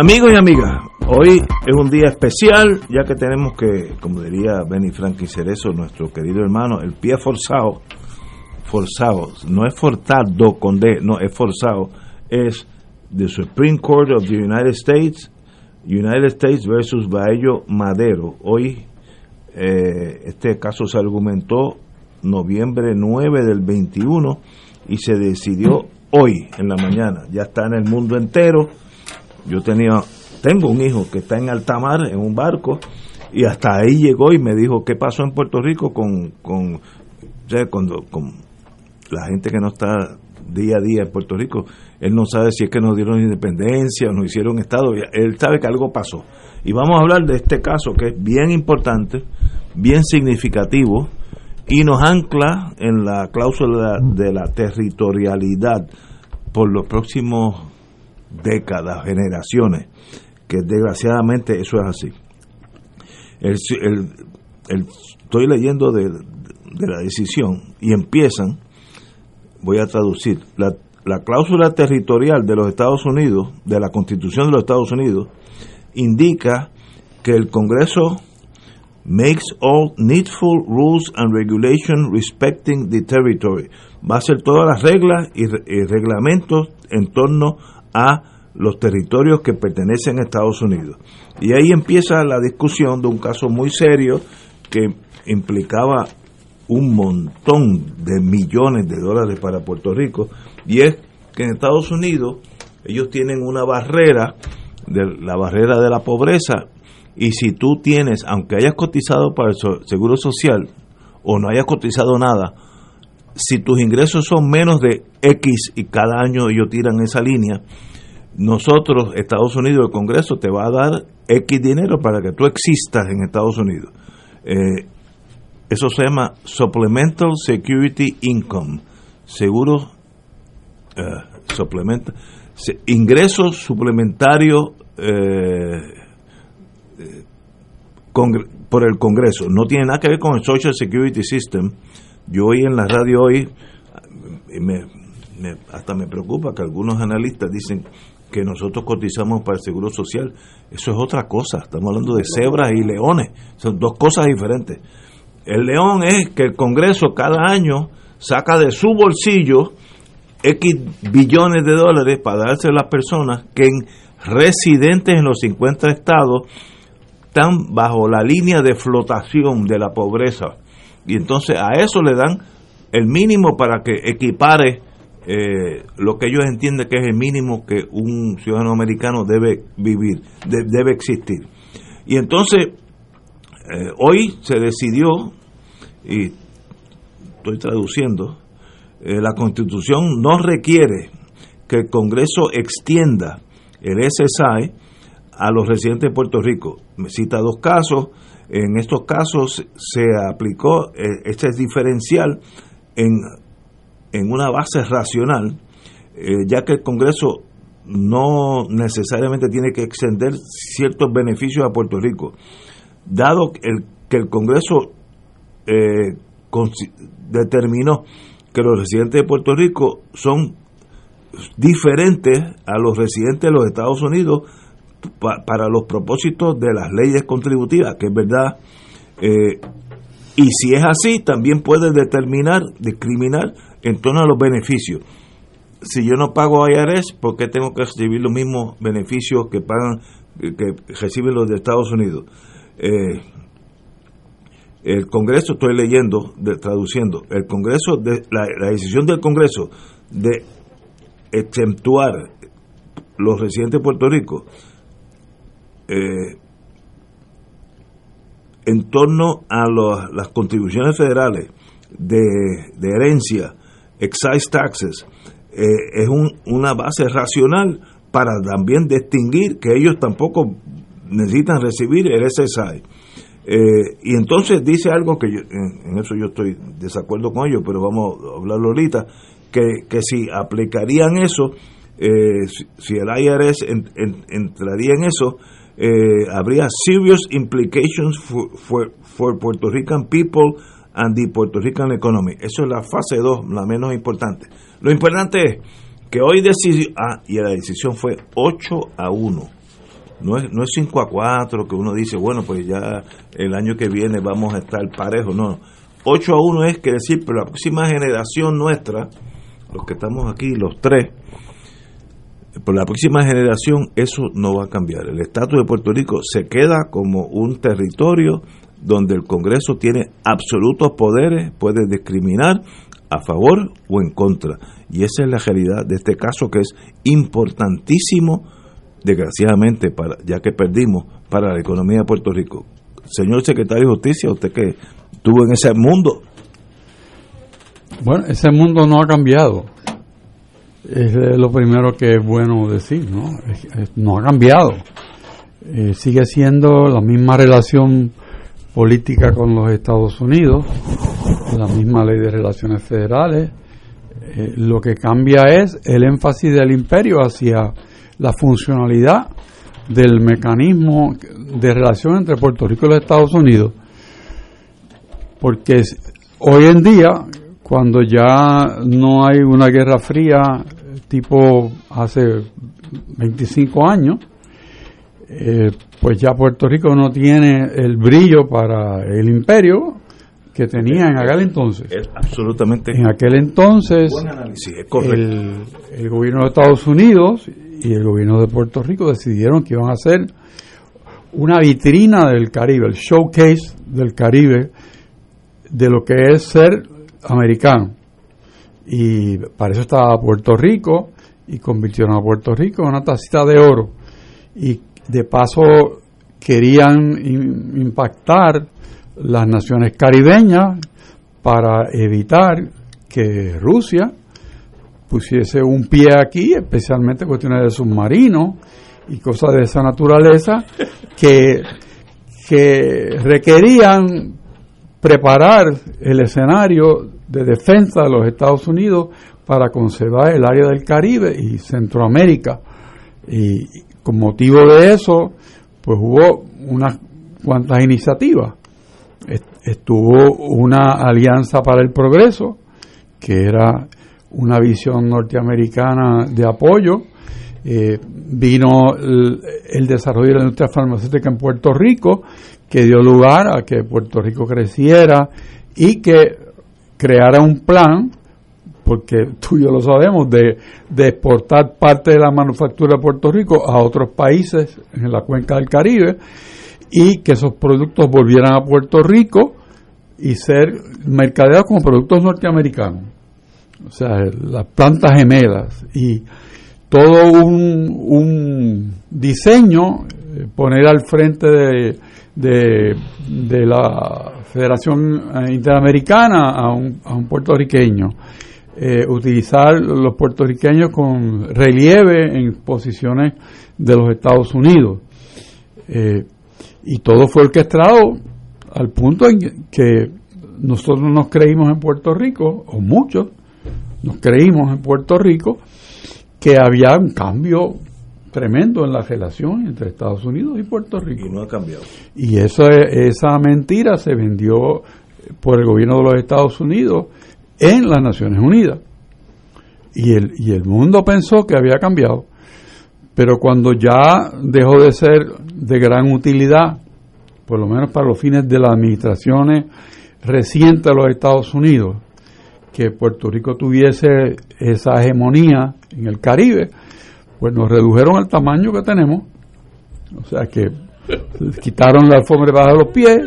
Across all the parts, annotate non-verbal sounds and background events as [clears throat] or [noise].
Amigos y amigas, hoy es un día especial, ya que tenemos que, como diría Benny Franklin Cerezo, nuestro querido hermano, el pie forzado, forzado, no es forzado no, es forzado, es the Supreme Court of the United States, United States versus Baello Madero. Hoy eh, este caso se argumentó noviembre 9 del 21 y se decidió hoy en la mañana. Ya está en el mundo entero yo tenía, tengo un hijo que está en alta mar, en un barco, y hasta ahí llegó y me dijo qué pasó en Puerto Rico con, con, con la gente que no está día a día en Puerto Rico. Él no sabe si es que nos dieron independencia nos hicieron Estado. Él sabe que algo pasó. Y vamos a hablar de este caso que es bien importante, bien significativo y nos ancla en la cláusula de la territorialidad por los próximos décadas, generaciones, que desgraciadamente eso es así. estoy leyendo de, la decisión y empiezan, voy a traducir, la, la cláusula territorial de los Estados Unidos, de la Constitución de los Estados Unidos, indica que el Congreso makes all needful rules and regulations respecting the territory. Va a hacer todas las reglas y reglamentos en torno a los territorios que pertenecen a Estados Unidos. Y ahí empieza la discusión de un caso muy serio que implicaba un montón de millones de dólares para Puerto Rico, y es que en Estados Unidos ellos tienen una barrera, de la barrera de la pobreza, y si tú tienes, aunque hayas cotizado para el Seguro Social o no hayas cotizado nada, si tus ingresos son menos de X y cada año ellos tiran esa línea, nosotros, Estados Unidos, el Congreso te va a dar X dinero para que tú existas en Estados Unidos. Eh, eso se llama Supplemental Security Income, seguro, uh, ingresos suplementarios eh, por el Congreso. No tiene nada que ver con el Social Security System. Yo oí en la radio hoy, me, hasta me preocupa que algunos analistas dicen que nosotros cotizamos para el Seguro Social, eso es otra cosa. Estamos hablando de cebras y leones. Son dos cosas diferentes. El león es que el Congreso cada año saca de su bolsillo X billones de dólares para darse a las personas que en residentes en los 50 estados están bajo la línea de flotación de la pobreza. Y entonces a eso le dan el mínimo para que equipare eh, lo que ellos entienden que es el mínimo que un ciudadano americano debe vivir, debe existir. Y entonces, eh, hoy se decidió, y estoy traduciendo, eh, la constitución no requiere que el Congreso extienda el SSI a los residentes de Puerto Rico. Me cita dos casos. En estos casos se aplicó este diferencial en en una base racional, eh, ya que el Congreso no necesariamente tiene que extender ciertos beneficios a Puerto Rico, dado que el Congreso eh, determinó que los residentes de Puerto Rico son diferentes a los residentes de los Estados Unidos para los propósitos de las leyes contributivas, que es verdad. Eh, y si es así, también puede determinar, discriminar en torno a los beneficios. si yo no pago IRS, ¿por qué tengo que recibir los mismos beneficios que pagan que reciben los de Estados Unidos? Eh, el Congreso, estoy leyendo, traduciendo, el Congreso, la, decisión del Congreso de exentuar los residentes de Puerto Rico eh, en torno a las contribuciones federales de, herencia, excise taxes, eh, es una base racional para también distinguir que ellos tampoco necesitan recibir el SSI. Eh, y entonces dice algo que yo, en, eso yo estoy desacuerdo con ellos, pero vamos a hablarlo ahorita, que si aplicarían eso, eh, si, el IRS entraría en eso, eh, habría serious implications for, for, Puerto Rican people and the Puerto Rican economy. Eso es la fase 2, la menos importante. Lo importante es que hoy decidió, ah, y la decisión fue 8 a 1 no es, no es 5 a 4 que uno dice, bueno, pues ya el año que viene vamos a estar parejos. No, 8 a 1 es que decir, pero la próxima generación nuestra, los que estamos aquí, los tres, por la próxima generación eso no va a cambiar. El estatus de Puerto Rico se queda como un territorio donde el Congreso tiene absolutos poderes, puede discriminar a favor o en contra. Y esa es la realidad de este caso que es importantísimo desgraciadamente, para, ya que perdimos, para la economía de Puerto Rico. Señor secretario de Justicia, usted que estuvo en ese mundo. Bueno, ese mundo no ha cambiado. Es lo primero que es bueno decir, ¿no? no ha cambiado. Eh, sigue siendo la misma relación política con los Estados Unidos, la misma ley de relaciones federales. Eh, lo que cambia es el énfasis del imperio hacia la funcionalidad del mecanismo de relación entre Puerto Rico y los Estados Unidos. Porque hoy en día, cuando ya no hay una guerra fría tipo hace 25 años, eh, pues ya Puerto Rico no tiene el brillo para el imperio que tenía en aquel entonces. absolutamente. En aquel entonces, el, el, gobierno de Estados Unidos y el gobierno de Puerto Rico decidieron que iban a hacer una vitrina del Caribe, el showcase del Caribe, de lo que es ser americano. Y para eso estaba Puerto Rico y convirtieron a Puerto Rico en una tacita de oro. Y de paso querían impactar las naciones caribeñas para evitar que Rusia pusiese un pie aquí, especialmente cuestiones de submarinos y cosas de esa naturaleza que, que requerían preparar el escenario de defensa de los Estados Unidos para conservar el área del Caribe y Centroamérica. Y con motivo de eso, pues hubo unas cuantas iniciativas. Estuvo una alianza para el progreso, que era una visión norteamericana de apoyo. Eh, vino el, desarrollo de la industria farmacéutica en Puerto Rico, que dio lugar a que Puerto Rico creciera y que creara un plan, porque tú y yo lo sabemos, de, de exportar parte de la manufactura de Puerto Rico a otros países en la cuenca del Caribe y que esos productos volvieran a Puerto Rico y ser mercadeados como productos norteamericanos. O sea, las plantas gemelas y todo un, diseño, eh, poner al frente de, de, la Federación eh, Interamericana a un, a un puertorriqueño, eh, utilizar los puertorriqueños con relieve en posiciones de los Estados Unidos. y todo fue orquestado al punto en que nosotros nos creímos en Puerto Rico, o muchos, nos creímos en Puerto Rico que había un cambio tremendo en la relación entre Estados Unidos y Puerto Rico. Y no ha cambiado. Y esa mentira se vendió por el gobierno de los Estados Unidos en las Naciones Unidas. Y el, y el mundo pensó que había cambiado. Pero cuando ya dejó de ser de gran utilidad, por lo menos para los fines de las administraciones recientes de los Estados Unidos, que Puerto Rico tuviese esa hegemonía en el Caribe, pues nos redujeron al tamaño que tenemos. O sea que quitaron la alfombra debajo de los pies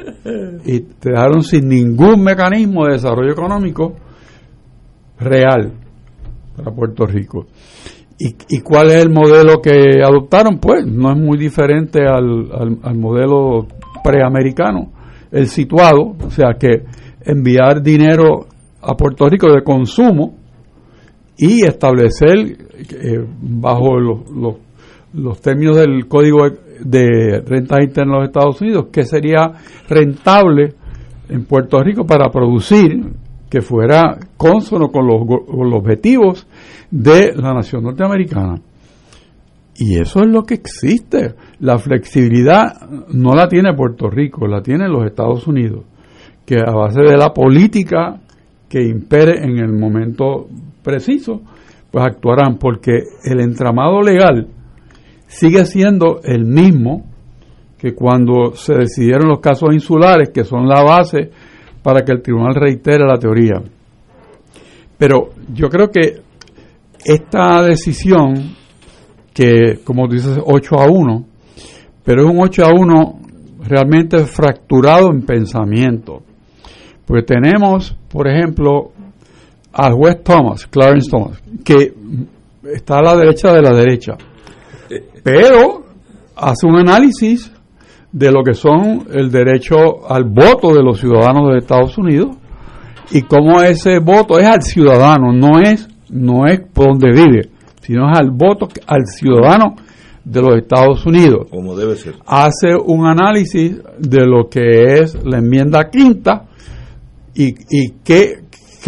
y te dejaron sin ningún mecanismo de desarrollo económico real para Puerto Rico. ¿Y, cuál es el modelo que adoptaron? Pues no es muy diferente al, al modelo preamericano, el situado, o sea que enviar dinero a Puerto Rico de consumo y establecer eh, bajo los, los, términos del Código de Renta Interna de los Estados Unidos que sería rentable en Puerto Rico para producir que fuera consono con los, con los objetivos de la nación norteamericana. Y eso es lo que existe. La flexibilidad no la tiene Puerto Rico, la tiene los Estados Unidos, que a base de la política que impere en el momento preciso, pues actuarán, porque el entramado legal sigue siendo el mismo que cuando se decidieron los casos insulares, que son la base para que el tribunal reitere la teoría. Pero yo creo que esta decisión, que como dices 8 a 1, pero es un 8 a 1 realmente fracturado en pensamiento. Porque tenemos, por ejemplo, al juez Thomas, Clarence Thomas, que está a la derecha de la derecha, pero hace un análisis de lo que son el derecho al voto de los ciudadanos de Estados Unidos y cómo ese voto es al ciudadano, no es no es por donde vive, sino es al voto al ciudadano de los Estados Unidos. Como debe ser. Hace un análisis de lo que es la enmienda quinta y, y qué,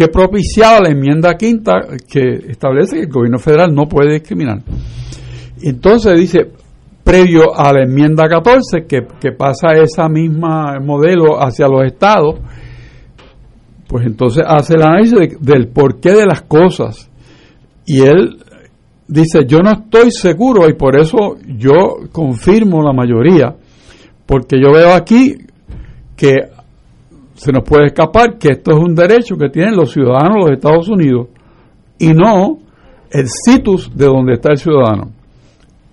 propiciaba la enmienda quinta que establece que el gobierno federal no puede discriminar. Entonces dice, previo a la enmienda 14, que, que pasa esa misma modelo hacia los estados, pues entonces hace el análisis del porqué de las cosas. Y él dice, yo no estoy seguro y por eso yo confirmo la mayoría, porque yo veo aquí que se nos puede escapar que esto es un derecho que tienen los ciudadanos de los Estados Unidos y no el situs de donde está el ciudadano.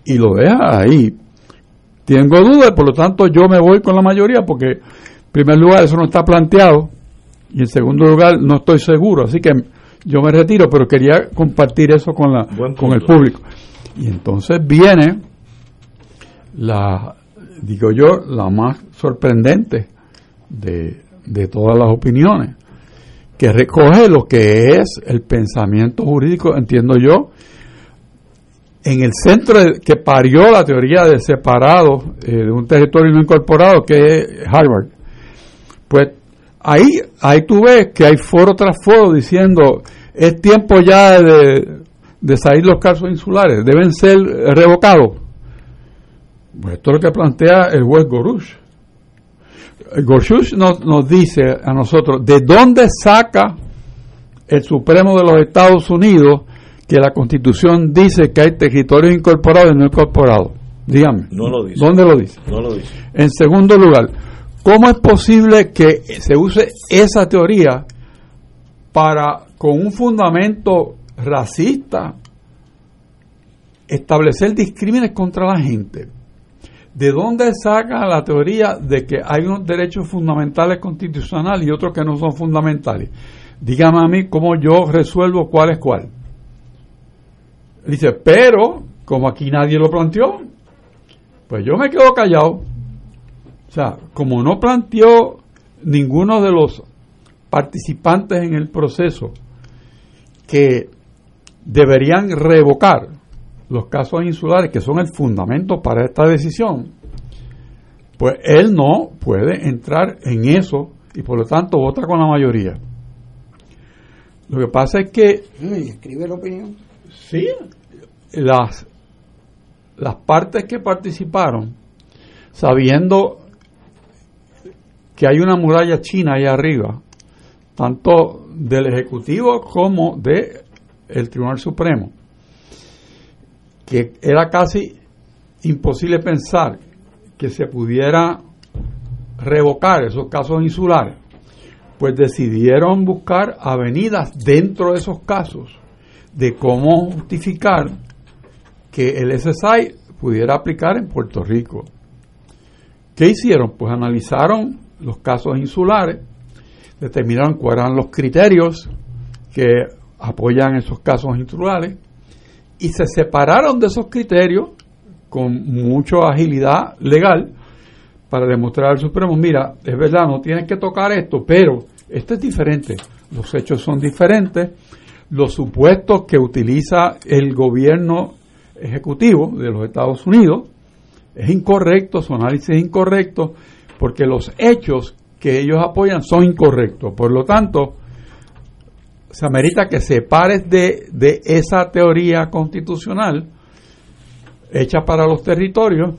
Y lo deja ahí. Tengo dudas, por lo tanto yo me voy con la mayoría porque en primer lugar eso no está planteado y en segundo lugar no estoy seguro. Así que yo me retiro, pero quería compartir eso con, la, con el público. Y entonces viene la, digo yo, la más sorprendente de, de todas las opiniones, que recoge lo que es el pensamiento jurídico, entiendo yo, en el centro que parió la teoría de separado eh, de un territorio no incorporado, que es Harvard. Pues ahí, ahí tú ves que hay foro tras foro diciendo es tiempo ya de, de salir los casos insulares, deben ser revocados. Pues esto es lo que plantea el juez Gorush. Gorsuch nos, nos dice a nosotros de dónde saca el Supremo de los Estados Unidos que la Constitución dice que hay territorios incorporados y no incorporados. Dígame. No lo dice. ¿Dónde lo dice? No lo dice. En segundo lugar, ¿cómo es posible que se use esa teoría para, con un fundamento racista, establecer discrímenes contra la gente? ¿De dónde saca la teoría de que hay unos derechos fundamentales constitucionales y otros que no son fundamentales? Dígame a mí cómo yo resuelvo cuál es cuál. Dice, pero como aquí nadie lo planteó, pues yo me quedo callado. O sea, como no planteó ninguno de los participantes en el proceso que deberían revocar los casos insulares, que son el fundamento para esta decisión, pues él no puede entrar en eso y por lo tanto vota con la mayoría. Lo que pasa es que... escribe la opinión. Sí, las, las partes que participaron, sabiendo que hay una muralla china ahí arriba, tanto del Ejecutivo como del el Tribunal Supremo, que era casi imposible pensar que se pudiera revocar esos casos insulares, pues decidieron buscar avenidas dentro de esos casos de cómo justificar que el SSI pudiera aplicar en Puerto Rico. ¿Qué hicieron? Pues analizaron los casos insulares, determinaron cuáles eran los criterios que apoyan esos casos insulares y se separaron de esos criterios con mucha agilidad legal para demostrar al Supremo, mira, es verdad, no tienes que tocar esto, pero esto es diferente, los hechos son diferentes, los supuestos que utiliza el gobierno ejecutivo de los Estados Unidos es incorrecto, su análisis es incorrecto, porque los hechos que ellos apoyan son incorrectos. Por lo tanto, se amerita que se pares de, de esa teoría constitucional hecha para los territorios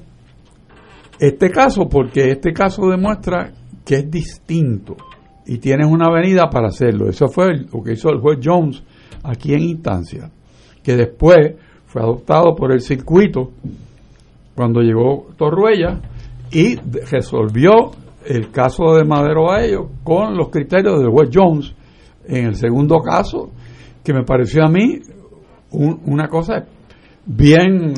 este caso, porque este caso demuestra que es distinto y tienes una avenida para hacerlo. Eso fue lo que hizo el juez Jones aquí en instancia, que después fue adoptado por el circuito cuando llegó Torruella y resolvió el caso de Madero a ellos con los criterios del juez Jones en el segundo caso, que me pareció a mí una cosa bien,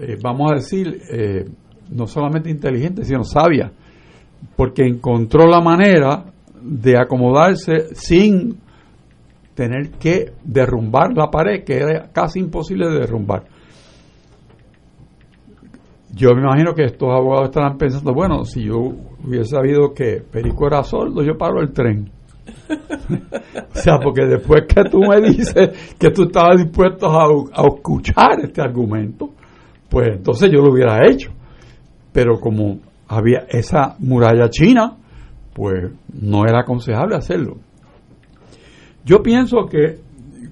eh, vamos a decir, eh, no solamente inteligente, sino sabia, porque encontró la manera de acomodarse sin tener que derrumbar la pared, que era casi imposible de derrumbar. Yo me imagino que estos abogados estarán pensando, bueno, si yo hubiese sabido que Perico era sordo, yo paro el tren. [laughs] o sea, porque después que tú me dices que tú estabas dispuesto a, a escuchar este argumento, pues entonces yo lo hubiera hecho. Pero como había esa muralla china, pues no era aconsejable hacerlo. Yo pienso que,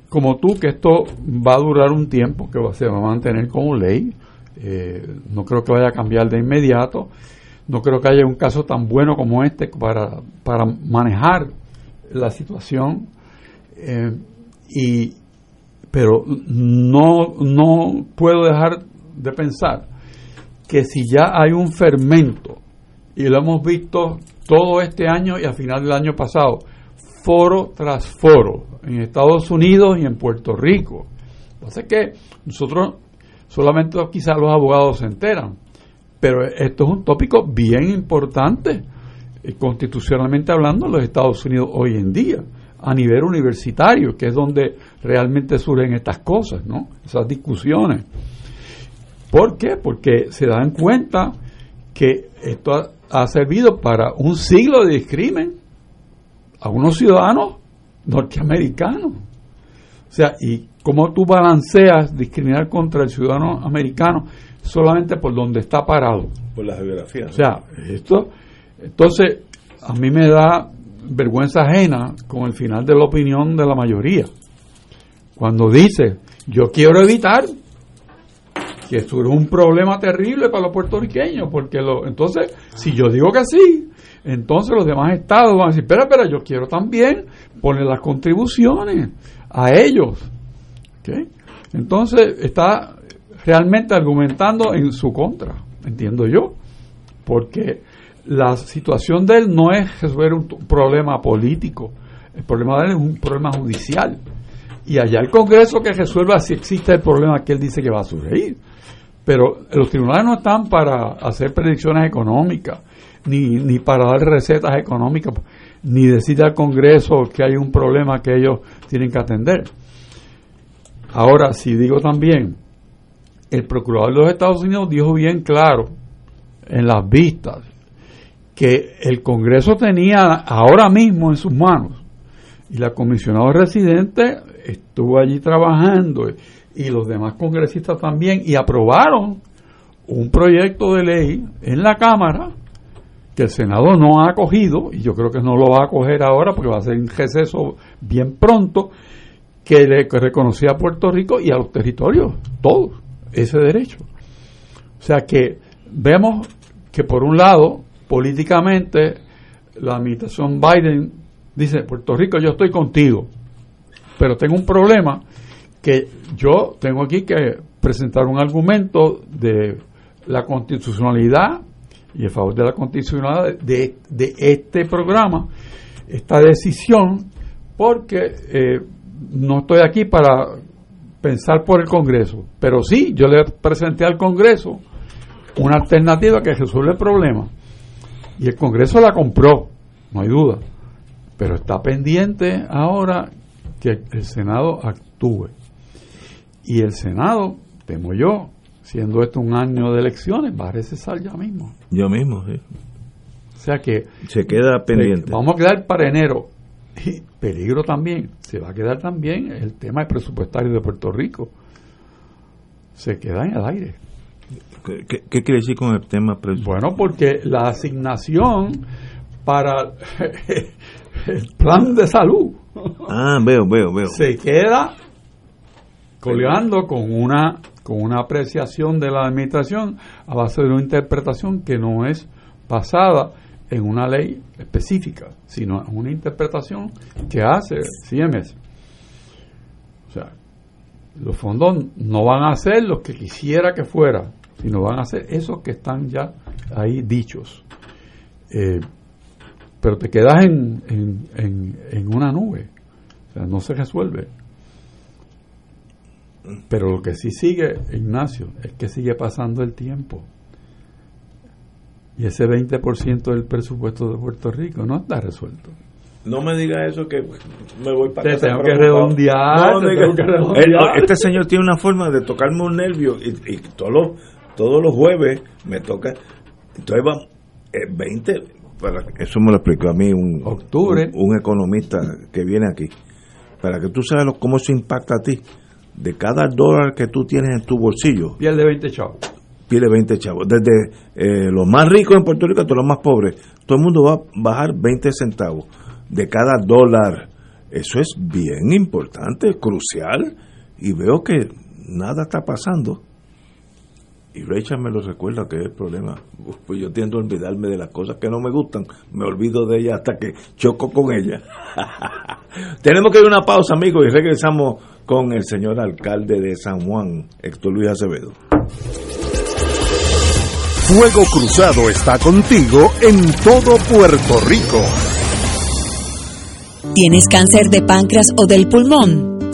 como tú, que esto va a durar un tiempo, que se va a mantener como ley. Eh, no creo que vaya a cambiar de inmediato. No creo que haya un caso tan bueno como este para, para manejar la situación. Eh, y, pero no, no puedo dejar de pensar que si ya hay un fermento, y lo hemos visto todo este año y a final del año pasado, foro tras foro, en Estados Unidos y en Puerto Rico. Entonces que nosotros solamente quizás los abogados se enteran, pero esto es un tópico bien importante, eh, constitucionalmente hablando, en los Estados Unidos hoy en día, a nivel universitario, que es donde realmente surgen estas cosas, ¿no? Esas discusiones. ¿Por qué? Porque se dan cuenta que esto ha, ha servido para un siglo de discrimen a unos ciudadanos norteamericanos. O sea, ¿y cómo tú balanceas discriminar contra el ciudadano americano solamente por donde está parado? Por la geografía. O sea, esto, entonces, a mí me da vergüenza ajena con el final de la opinión de la mayoría. Cuando dice, yo quiero evitar que es un problema terrible para los puertorriqueños, porque lo, entonces, si yo digo que sí, entonces los demás estados van a decir, espera, espera, yo quiero también poner las contribuciones a ellos. Entonces está realmente argumentando en su contra, entiendo yo, porque la situación de él no es resolver un problema político, el problema de él es un problema judicial. Y allá el Congreso que resuelva si existe el problema que él dice que va a surgir. Pero los tribunales no están para hacer predicciones económicas ni, ni para dar recetas económicas, ni decir al Congreso que hay un problema que ellos tienen que atender. Ahora, si digo también, el procurador de los Estados Unidos dijo bien claro en las vistas que el Congreso tenía ahora mismo en sus manos y la comisionada residente estuvo allí trabajando y los demás congresistas también y aprobaron un proyecto de ley en la Cámara que el Senado no ha acogido, y yo creo que no lo va a acoger ahora porque va a ser un receso bien pronto, que le reconocía a Puerto Rico y a los territorios, todos, ese derecho. O sea que vemos que por un lado, políticamente, la administración Biden dice, Puerto Rico, yo estoy contigo, pero tengo un problema que yo tengo aquí que presentar un argumento de la constitucionalidad y a favor de la constitucionalidad de, de este programa esta decisión porque eh, no estoy aquí para pensar por el Congreso, pero sí, yo le presenté al Congreso una alternativa que resuelve el problema. Y el Congreso la compró, no hay duda, pero está pendiente ahora que el Senado actúe. Y el Senado, temo yo, siendo esto un año de elecciones, va a recesar ya mismo. Yo mismo, sí. O sea que... Se queda pendiente. Vamos a quedar para enero. Y peligro también, se va a quedar también el tema presupuestario de Puerto Rico. Se queda en el aire. ¿Qué, quiere decir con el tema presupuestario? Bueno, porque la asignación para el plan de salud ah, veo, veo, veo. se queda colgando con una con una apreciación de la administración a base de una interpretación que no es basada en una ley específica, sino en una interpretación que hace CMS. O sea, los fondos no van a ser los que quisiera que fuera, sino van a ser esos que están ya ahí dichos. Eh, pero te quedas en, en, en, una nube, o sea, no se resuelve. Pero lo que sí sigue, Ignacio, es que sigue pasando el tiempo. Y ese 20% del presupuesto de Puerto Rico no está resuelto. No me diga eso que me voy para te tengo que redondear, Este señor tiene una forma de tocarme un nervio y, todos, los, todos los jueves me toca. Entonces va, 20, eh, para, eso me lo explicó a mí un, Octubre. un, economista que viene aquí. Para que tú sabes cómo eso impacta a ti. De cada dólar que tú tienes en tu bolsillo. Pierde 20 chavos pide 20 chavos. Desde eh, los más ricos en Puerto Rico hasta los más pobres. Todo el mundo va a bajar 20 centavos de cada dólar. Eso es bien importante, crucial. Y veo que nada está pasando. Y Rachel me lo recuerda que es el problema. Pues yo tiendo a olvidarme de las cosas que no me gustan. Me olvido de ella hasta que choco con ella. [laughs] Tenemos que ir a una pausa, amigos, y regresamos con el señor alcalde de San Juan, Héctor Luis Acevedo. Fuego Cruzado está contigo en todo Puerto Rico. ¿Tienes cáncer de páncreas o del pulmón?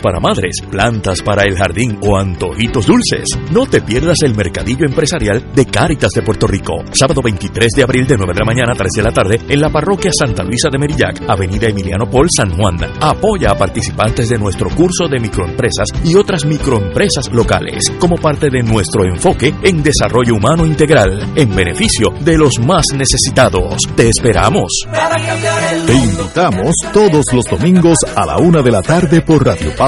para madres, plantas para el jardín o antojitos dulces. No te pierdas el mercadillo empresarial de Cáritas de Puerto Rico. Sábado 23 de abril de 9 de la mañana a 3 de la tarde en la parroquia Santa Luisa de Merillac, Avenida Emiliano Paul, San Juan. Apoya a participantes de nuestro curso de microempresas y otras microempresas locales como parte de nuestro enfoque en desarrollo humano integral en beneficio de los más necesitados. Te esperamos. Te invitamos todos los domingos a la una de la tarde por Radio Paz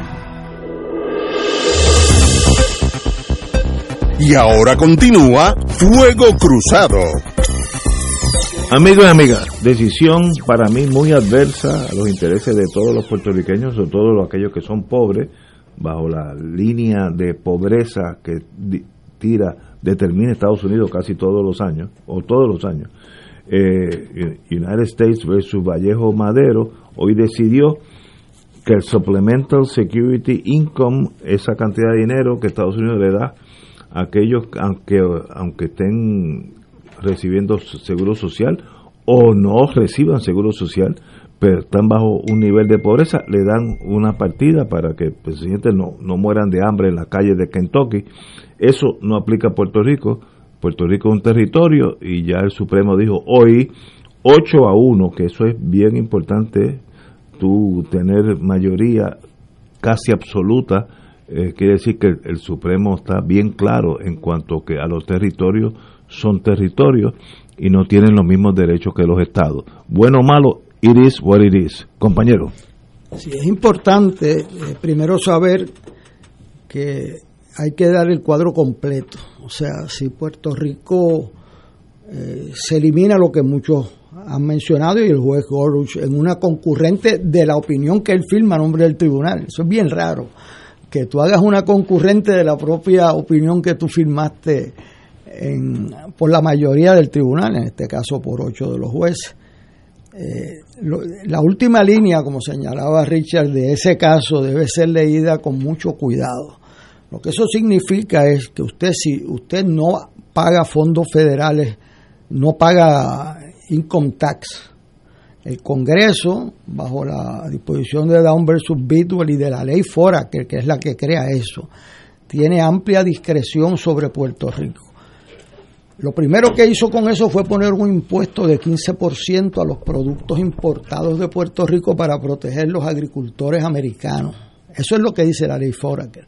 Y ahora continúa Fuego Cruzado. Amigos y amigas, decisión para mí muy adversa a los intereses de todos los puertorriqueños, sobre todo aquellos que son pobres, bajo la línea de pobreza que tira, determina Estados Unidos casi todos los años, o todos los años. Eh, United States versus Vallejo Madero hoy decidió que el Supplemental Security Income, esa cantidad de dinero que Estados Unidos le da aquellos aunque aunque estén recibiendo seguro social o no reciban seguro social pero están bajo un nivel de pobreza le dan una partida para que presidentes no, no mueran de hambre en las calles de Kentucky. Eso no aplica a Puerto Rico. Puerto Rico es un territorio y ya el Supremo dijo hoy 8 a 1 que eso es bien importante tú tener mayoría casi absoluta eh, quiere decir que el, Supremo está bien claro en cuanto que a los territorios son territorios y no tienen los mismos derechos que los estados. Bueno o malo, it is what it is. Compañero. Sí, es importante eh, primero saber que hay que dar el cuadro completo. O sea, si Puerto Rico eh, se elimina lo que muchos han mencionado y el juez Goruch en una concurrente de la opinión que él firma a nombre del tribunal. Eso es bien raro que tú hagas una concurrente de la propia opinión que tú firmaste en, por la mayoría del tribunal, en este caso por ocho de los jueces. Eh, la última línea, como señalaba Richard, de ese caso debe ser leída con mucho cuidado. Lo que eso significa es que usted, si usted no paga fondos federales, no paga income tax, el Congreso, bajo la disposición de Down versus Bidwell y de la ley FORA, que, es la que crea eso, tiene amplia discreción sobre Puerto Rico. Lo primero que hizo con eso fue poner un impuesto de 15% a los productos importados de Puerto Rico para proteger los agricultores americanos. Eso es lo que dice la ley Foraker.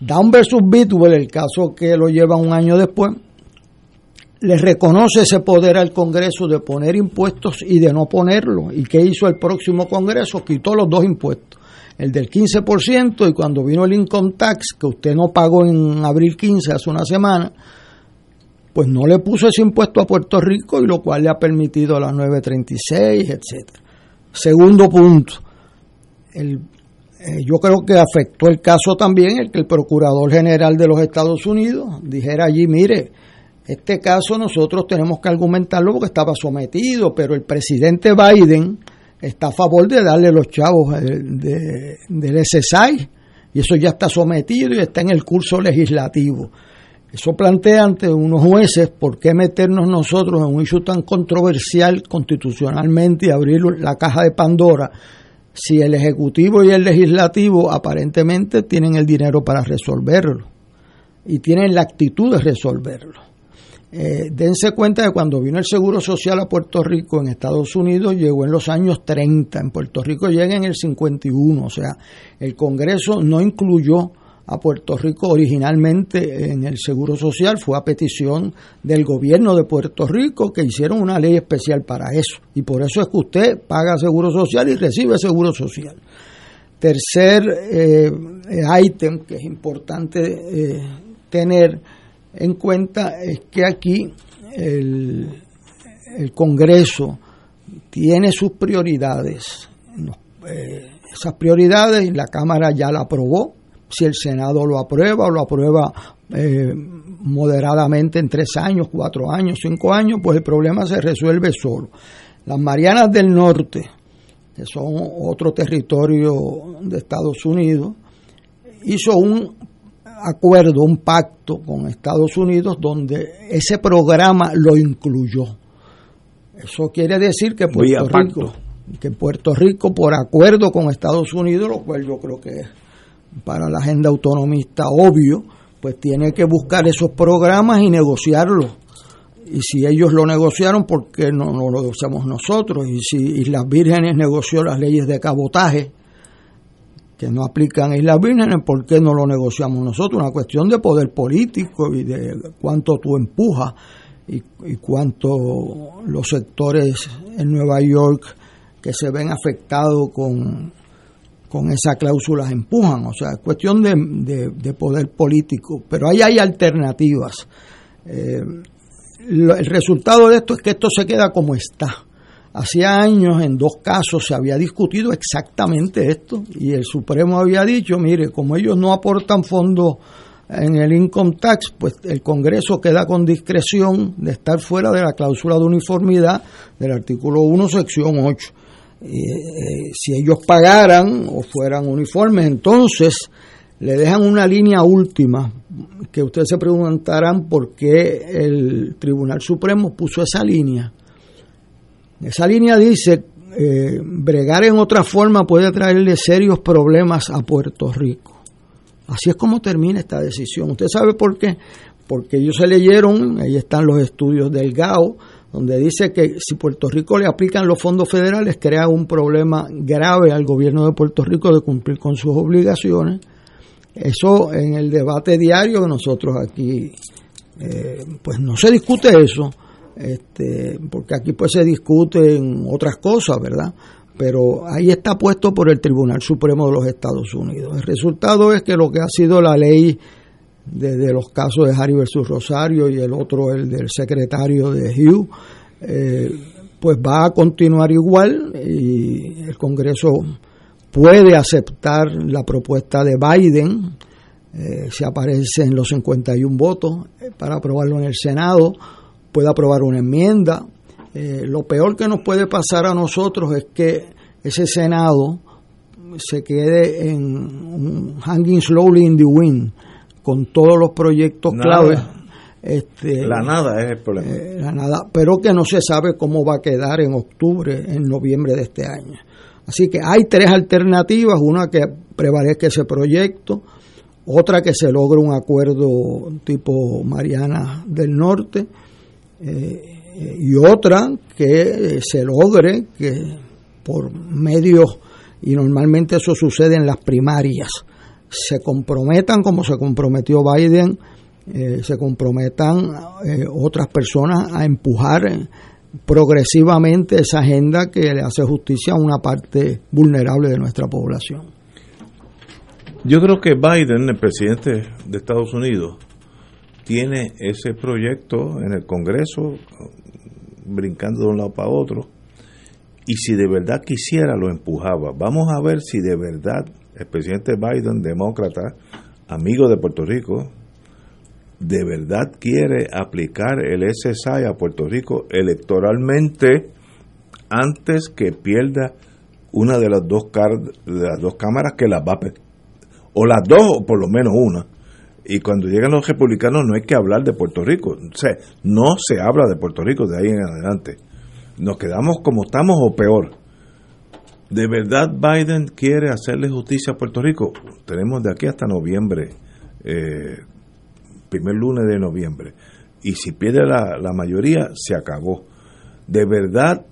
Down versus Bidwell, el caso que lo lleva un año después, le reconoce ese poder al Congreso de poner impuestos y de no ponerlo. ¿Y qué hizo el próximo Congreso? Quitó los dos impuestos. El del 15% y cuando vino el income tax, que usted no pagó en abril 15, hace una semana, pues no le puso ese impuesto a Puerto Rico y lo cual le ha permitido a las 936, etcétera. Segundo punto, el, eh, yo creo que afectó el caso también el que el Procurador General de los Estados Unidos dijera allí, mire, este caso nosotros tenemos que argumentarlo porque estaba sometido, pero el presidente Biden está a favor de darle los chavos del SSI y eso ya está sometido y está en el curso legislativo. Eso plantea ante unos jueces por qué meternos nosotros en un issue tan controversial constitucionalmente y abrir la caja de Pandora si el Ejecutivo y el Legislativo aparentemente tienen el dinero para resolverlo y tienen la actitud de resolverlo. Eh, dense cuenta que cuando vino el Seguro Social a Puerto Rico en Estados Unidos llegó en los años 30, en Puerto Rico llega en el 51, o sea, el Congreso no incluyó a Puerto Rico originalmente en el Seguro Social, fue a petición del gobierno de Puerto Rico que hicieron una ley especial para eso. Y por eso es que usted paga Seguro Social y recibe Seguro Social. Tercer eh, ítem que es importante eh, tener en cuenta es que aquí el, Congreso tiene sus prioridades. Eh, esas prioridades la Cámara ya la aprobó, si el Senado lo aprueba o lo aprueba eh, moderadamente en tres años, cuatro años, cinco años, pues el problema se resuelve solo. Las Marianas del Norte, que son otro territorio de Estados Unidos, hizo un acuerdo, un pacto con Estados Unidos donde ese programa lo incluyó. Eso quiere decir que Puerto Rico, que Puerto Rico por acuerdo con Estados Unidos, lo cual yo creo que es para la agenda autonomista obvio, pues tiene que buscar esos programas y negociarlos. Y si ellos lo negociaron, ¿por qué no, lo negociamos nosotros? Y si Islas Vírgenes negoció las leyes de cabotaje, que no aplican Islas Vírgenes, ¿por qué no lo negociamos nosotros? Una cuestión de poder político y de cuánto tú empujas y, y cuánto los sectores en Nueva York que se ven afectados con con esa cláusula empujan, o sea, es cuestión de, poder político, pero ahí hay alternativas. Eh, el resultado de esto es que esto se queda como está. Hacía años en dos casos se había discutido exactamente esto y el Supremo había dicho, mire, como ellos no aportan fondos en el income tax, pues el Congreso queda con discreción de estar fuera de la cláusula de uniformidad del artículo 1, sección 8. Eh, si ellos pagaran o fueran uniformes, entonces le dejan una línea última que ustedes se preguntarán por qué el Tribunal Supremo puso esa línea. Esa línea dice, eh, bregar en otra forma puede traerle serios problemas a Puerto Rico. Así es como termina esta decisión. ¿Usted sabe por qué? Porque ellos se leyeron, ahí están los estudios del GAO, donde dice que si Puerto Rico le aplican los fondos federales, crea un problema grave al gobierno de Puerto Rico de cumplir con sus obligaciones. Eso en el debate diario que nosotros aquí, eh, pues no se discute eso, este, porque aquí pues se discuten otras cosas, ¿verdad? Pero ahí está puesto por el Tribunal Supremo de los Estados Unidos. El resultado es que lo que ha sido la ley de, los casos de Harry versus Rosario y el otro, el del secretario de Hugh, eh, pues va a continuar igual y el Congreso puede aceptar la propuesta de Biden, eh, si aparece en los 51 votos, eh, para aprobarlo en el Senado, puede aprobar una enmienda. lo peor que nos puede pasar a nosotros es que ese Senado se quede en hanging slowly in the wind, con todos los proyectos clave. Este, la nada es el problema. Eh, la nada, pero que no se sabe cómo va a quedar en octubre, en noviembre de este año. Así que hay tres alternativas, una que prevalezca ese proyecto, otra que se logre un acuerdo tipo Mariana del Norte, eh, y otra que se logre que por medios, y normalmente eso sucede en las primarias, se comprometan como se comprometió Biden, eh, se comprometan eh, otras personas a empujar progresivamente esa agenda que le hace justicia a una parte vulnerable de nuestra población. Yo creo que Biden, el presidente de Estados Unidos, tiene ese proyecto en el Congreso, brincando de un lado para otro, y si de verdad quisiera lo empujaba. Vamos a ver si de verdad el presidente Biden, demócrata, amigo de Puerto Rico, de verdad quiere aplicar el SSI a Puerto Rico electoralmente antes que pierda una de las dos, de las dos cámaras que las va a o las dos o por lo menos una y cuando llegan los republicanos no hay que hablar de Puerto Rico o sea, no se habla de Puerto Rico de ahí en adelante nos quedamos como estamos o peor ¿De verdad Biden quiere hacerle justicia a Puerto Rico? Tenemos de aquí hasta noviembre, eh, primer lunes de noviembre. Y si pierde la, la mayoría, se acabó. ¿De verdad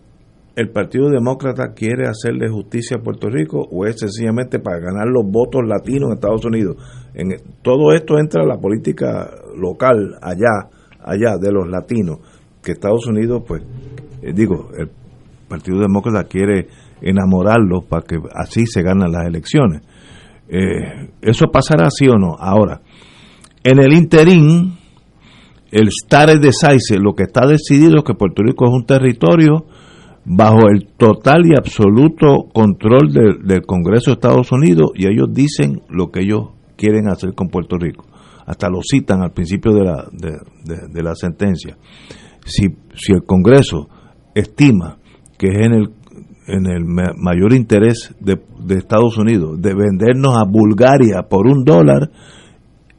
el Partido Demócrata quiere hacerle justicia a Puerto Rico o es sencillamente para ganar los votos latinos en Estados Unidos? En todo esto entra la política local allá, allá de los latinos, que Estados Unidos, pues, eh, digo, el Partido Demócrata quiere enamorarlos para que así se ganan las elecciones. Eh, ¿Eso pasará sí o no? Ahora, en el interín, el Stare Decisis, lo que está decidido es que Puerto Rico es un territorio bajo el total y absoluto control del Congreso de Estados Unidos y ellos dicen lo que ellos quieren hacer con Puerto Rico. Hasta lo citan al principio de la, de, la sentencia. Si, si el Congreso estima que es en el, en el mayor interés de, de Estados Unidos de vendernos a Bulgaria por un dólar,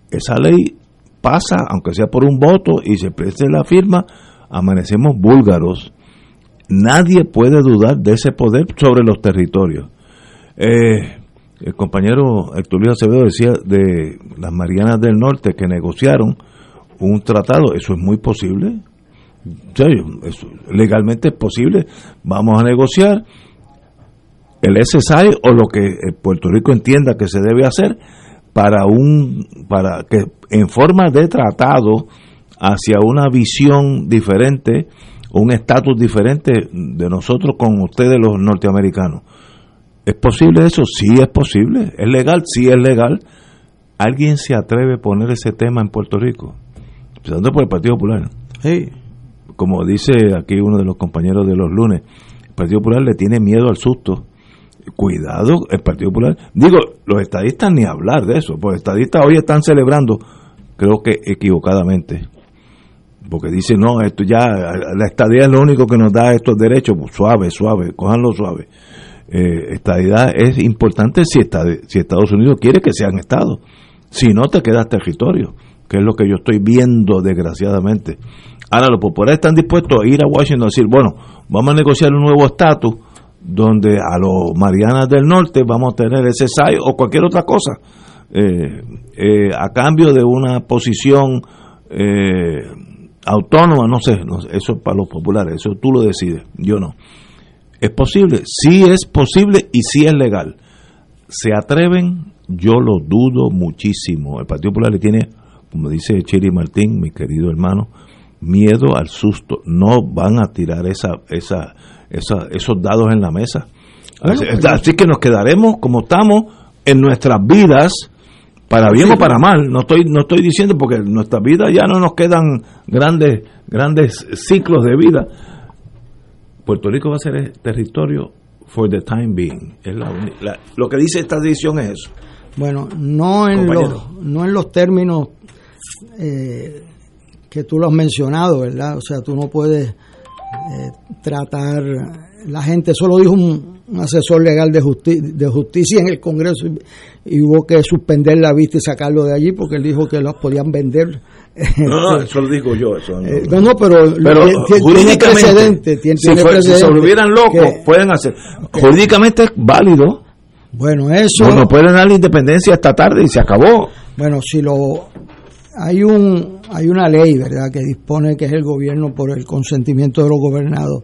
esa ley pasa, aunque sea por un voto, y se preste la firma, amanecemos búlgaros. Nadie puede dudar de ese poder sobre los territorios. Eh, el compañero Héctor Luis Acevedo decía de las Marianas del Norte que negociaron un tratado, eso es muy posible. legalmente es posible. Vamos a negociar el SSI o lo que Puerto Rico entienda que se debe hacer para un para que en forma de tratado hacia una visión diferente, un estatus diferente de nosotros con ustedes los norteamericanos. ¿Es posible eso? Sí es posible. ¿Es legal? Sí es legal. ¿Alguien se atreve a poner ese tema en Puerto Rico? Empezando por el Partido Popular. Sí. Como dice aquí uno de los compañeros de los lunes, el Partido Popular le tiene miedo al susto cuidado, el Partido Popular. Digo, los estadistas ni hablar de eso, pues los estadistas hoy están celebrando, creo que equivocadamente, porque dicen, no, esto ya, la estadía es lo único que nos da estos derechos, pues suave, suave, cojanlo suave. Eh, estadidad es importante si, si Estados Unidos quiere que sean estados, si no te quedas territorio, que es lo que yo estoy viendo desgraciadamente. Ahora los populares están dispuestos a ir a Washington y decir, bueno, vamos a negociar un nuevo estatus donde a los Marianas del Norte vamos a tener ese SAI o cualquier otra cosa, eh, eh, a cambio de una posición eh, autónoma, no sé, eso es para los populares, eso tú lo decides, yo no. ¿Es posible? Sí es posible y sí es legal. ¿Se atreven? Yo lo dudo muchísimo. El Partido Popular le tiene, como dice Chiri Martín, mi querido hermano, miedo al susto. No van a tirar esa, esa, esos dados en la mesa. así, que nos quedaremos como estamos en nuestras vidas, para bien o para mal. No estoy, no estoy diciendo porque en nuestras vidas ya no nos quedan grandes, grandes ciclos de vida. Puerto Rico va a ser territorio for the time being. Es lo que dice esta decisión es eso. Bueno, no en, los, no en los términos eh, que tú lo has mencionado, ¿verdad? O sea, tú no puedes eh, tratar la gente, eso lo dijo un, asesor legal de, de justicia en el Congreso y, hubo que suspender la vista y sacarlo de allí porque él dijo que los podían vender. No, no, [laughs] eso lo digo yo. Eso no, eh, no, pero, tiene precedente. Tiene, si, se volvieran locos, pueden hacer. jurídicamente es válido. Bueno, eso. No, no pueden dar la independencia esta tarde y se acabó. Bueno, si lo hay un hay una ley, ¿verdad?, que dispone que es el gobierno por el consentimiento de los gobernados.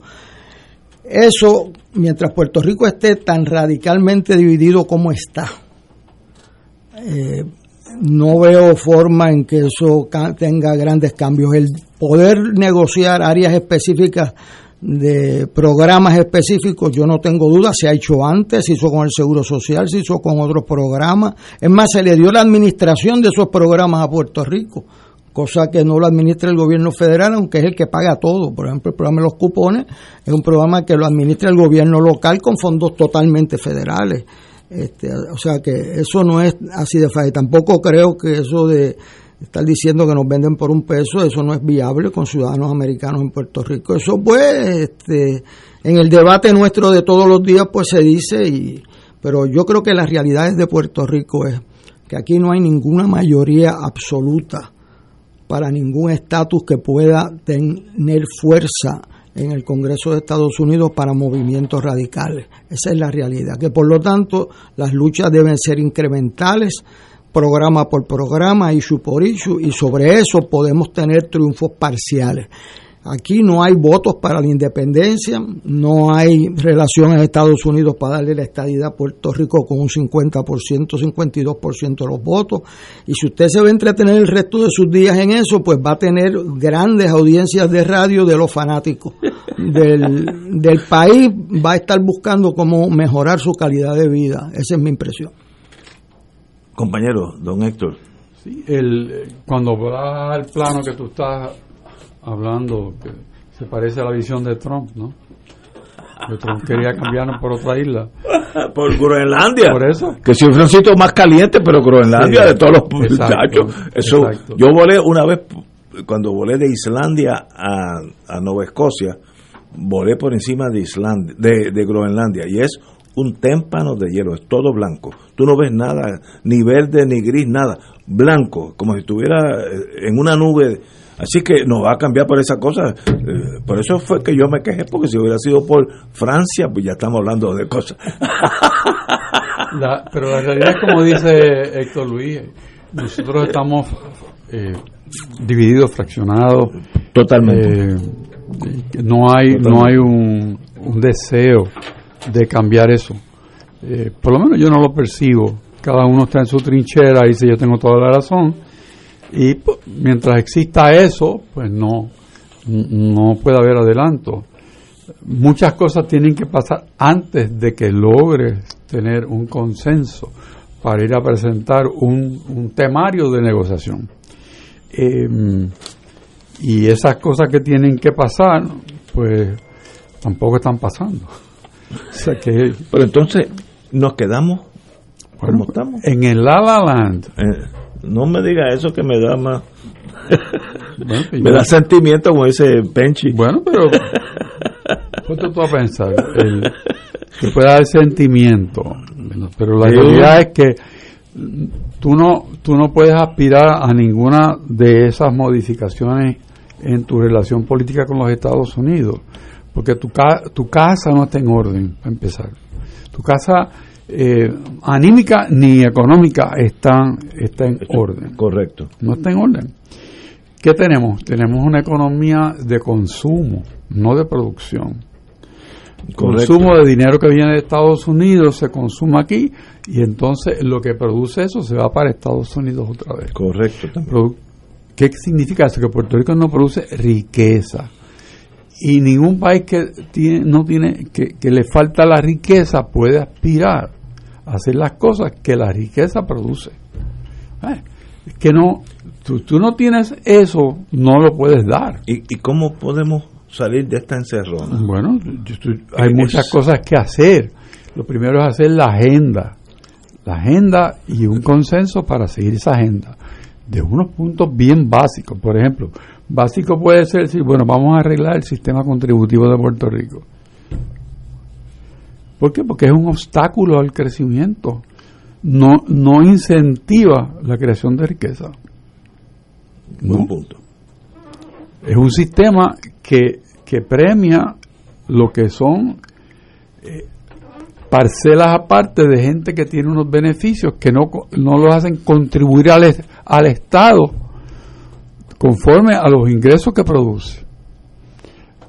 Eso, mientras Puerto Rico esté tan radicalmente dividido como está, eh, no veo forma en que eso tenga grandes cambios. El poder negociar áreas específicas de programas específicos, yo no tengo duda, se ha hecho antes, se hizo con el Seguro Social, se hizo con otros programas. Es más, se le dio la administración de esos programas a Puerto Rico, cosa que no lo administra el gobierno federal, aunque es el que paga todo. Por ejemplo, el programa de los cupones es un programa que lo administra el gobierno local con fondos totalmente federales. Este, o sea que eso no es así de fácil. Tampoco creo que eso de estar diciendo que nos venden por un peso, eso no es viable con ciudadanos americanos en Puerto Rico. Eso pues, este, en el debate nuestro de todos los días, pues se dice, y, pero yo creo que la realidad de Puerto Rico es que aquí no hay ninguna mayoría absoluta para ningún estatus que pueda tener fuerza en el Congreso de Estados Unidos para movimientos radicales. Esa es la realidad, que por lo tanto las luchas deben ser incrementales programa por programa, issue por issue, y sobre eso podemos tener triunfos parciales. Aquí no hay votos para la independencia, no hay relaciones de Estados Unidos para darle la estadidad a Puerto Rico con un 50%, 52% de los votos. Y si usted se va a entretener el resto de sus días en eso, pues va a tener grandes audiencias de radio de los fanáticos del, [laughs] del país, va a estar buscando cómo mejorar su calidad de vida. Esa es mi impresión. Compañero, don Héctor. Sí, el, cuando va al plano que tú estás hablando, que se parece a la visión de Trump, ¿no? Trump quería cambiarnos por otra isla. por Groenlandia. Por eso. Que si es un sitio más caliente, pero Groenlandia de todos los muchachos. Eso, yo volé una vez, cuando volé de Islandia a, a Nueva Escocia, volé por encima de Islandia, de, de Groenlandia, y es un témpano de hielo, es todo blanco. Tú no ves nada, ni verde, ni gris, nada. Blanco, como si estuviera eh, en una nube. Así que nos va a cambiar por esa cosa. Eh, por eso fue que yo me quejé, porque si hubiera sido por Francia, pues ya estamos hablando de cosas. [laughs] pero la realidad es como dice Héctor Luis, nosotros estamos eh, divididos, fraccionados. Totalmente. no hay, no hay un, un deseo de cambiar eso. Eh, por lo menos yo no lo percibo. Cada uno está en su trinchera y dice yo tengo toda la razón. Y pues, mientras exista eso, pues no, no puede haber adelanto. Muchas cosas tienen que pasar antes de que logres tener un consenso para ir a presentar un, temario de negociación. Em, y esas cosas que tienen que pasar, pues tampoco están pasando. [laughs] que, Pero entonces nos quedamos como estamos. En el La La Land. Eh, no me diga eso que me da más. [laughs] Me da sentimiento como dice Penchi. Bueno, pero. [laughs] ¿Cuánto tú vas a pensar? El, que pueda dar sentimiento. Pero la realidad es que tú no, tú no puedes aspirar a ninguna de esas modificaciones en tu relación política con los Estados Unidos porque tu, tu casa no está en orden, para empezar. Tu casa eh, anímica ni económica está, está en orden. Correcto. No está en orden. ¿Qué tenemos? Tenemos una economía de consumo, no de producción. Consumo de dinero que viene de Estados Unidos se consume aquí y entonces lo que produce eso se va para Estados Unidos otra vez. Correcto. ¿Qué significa eso? Que Puerto Rico no produce riqueza y ningún país que tiene, no tiene que, le falta la riqueza puede aspirar hacer las cosas que la riqueza produce. Eh, es que no tú, tú, no tienes eso no lo puedes dar. Y, y cómo podemos salir de esta encerrona bueno hay muchas cosas que hacer. Lo primero es hacer la agenda. La agenda y un consenso para seguir esa agenda. De unos puntos bien básicos. Por ejemplo Básico puede ser decir, bueno, vamos a arreglar el sistema contributivo de Puerto Rico. ¿Por qué? Porque es un obstáculo al crecimiento. No, no incentiva la creación de riqueza. Un punto. Es un sistema que, que premia lo que son eh, parcelas aparte de gente que tiene unos beneficios que no, no los hacen contribuir al, al Estado conforme a los ingresos que produce.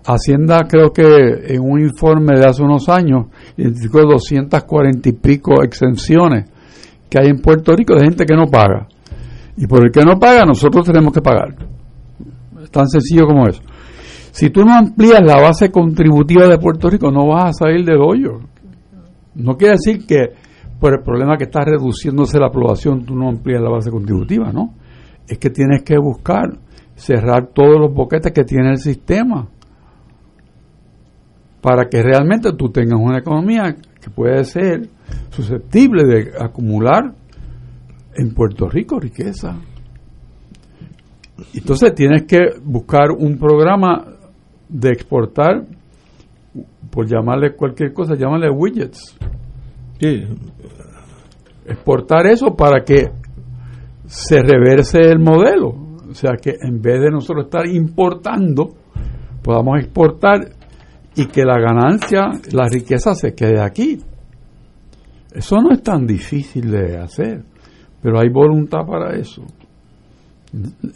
Hacienda creo que en un informe de hace unos años identificó 240 y pico exenciones que hay en Puerto Rico de gente que no paga. Y por el que no paga nosotros tenemos que pagar. Es tan sencillo como eso. Si tú no amplías la base contributiva de Puerto Rico no vas a salir del hoyo. No quiere decir que por el problema que está reduciéndose la aprobación tú no amplías la base contributiva, ¿no? Es que tienes que buscar cerrar todos los boquetes que tiene el sistema para que realmente tú tengas una economía que puede ser susceptible de acumular en Puerto Rico riqueza. Entonces tienes que buscar un programa de exportar, por llamarle cualquier cosa, llámale widgets. Exportar eso para que se reverse el modelo o sea que en vez de nosotros estar importando, podamos exportar y que la ganancia, la riqueza se quede aquí. Eso no es tan difícil de hacer, pero hay voluntad para eso.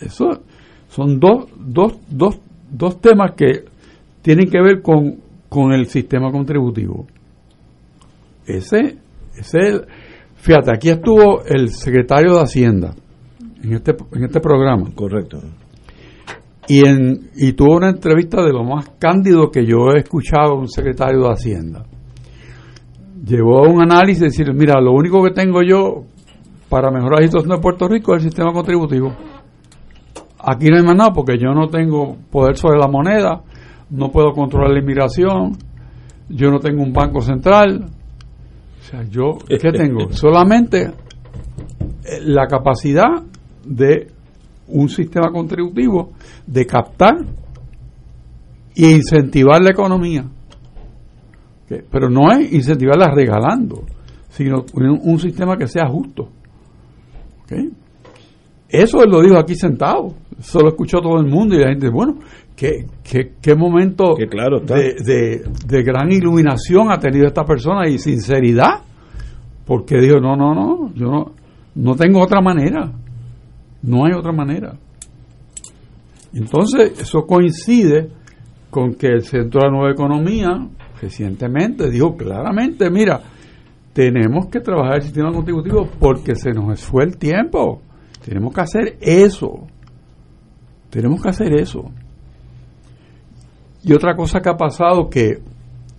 Eso son dos, dos, dos, dos temas que tienen que ver con, con el sistema contributivo. Ese, ese, fíjate, aquí estuvo el secretario de Hacienda en este, en este programa. Correcto. Y, en, y tuvo una entrevista de lo más cándido que yo he escuchado a un secretario de Hacienda. Llevó un análisis y decir, mira, lo único que tengo yo para mejorar la situación de Puerto Rico es el sistema contributivo. Aquí no hay más nada porque yo no tengo poder sobre la moneda, no puedo controlar la inmigración, yo no tengo un banco central. O sea, yo, ¿qué [laughs] tengo? Solamente eh, la capacidad de un sistema contributivo de captar e incentivar la economía. Pero no es incentivarla regalando, sino un, un sistema que sea justo. Eso él lo dijo aquí sentado. Eso lo escuchó todo el mundo y la gente, bueno, qué, qué, qué momento claro de, de, gran iluminación ha tenido esta persona y sinceridad. Porque dijo, no, no, no, yo no, no tengo otra manera. No hay otra manera. Entonces, eso coincide con que el Centro de la Nueva Economía recientemente dijo claramente, mira, tenemos que trabajar el sistema contributivo porque se nos fue el tiempo. Tenemos que hacer eso. Tenemos que hacer eso. Y otra cosa que ha pasado que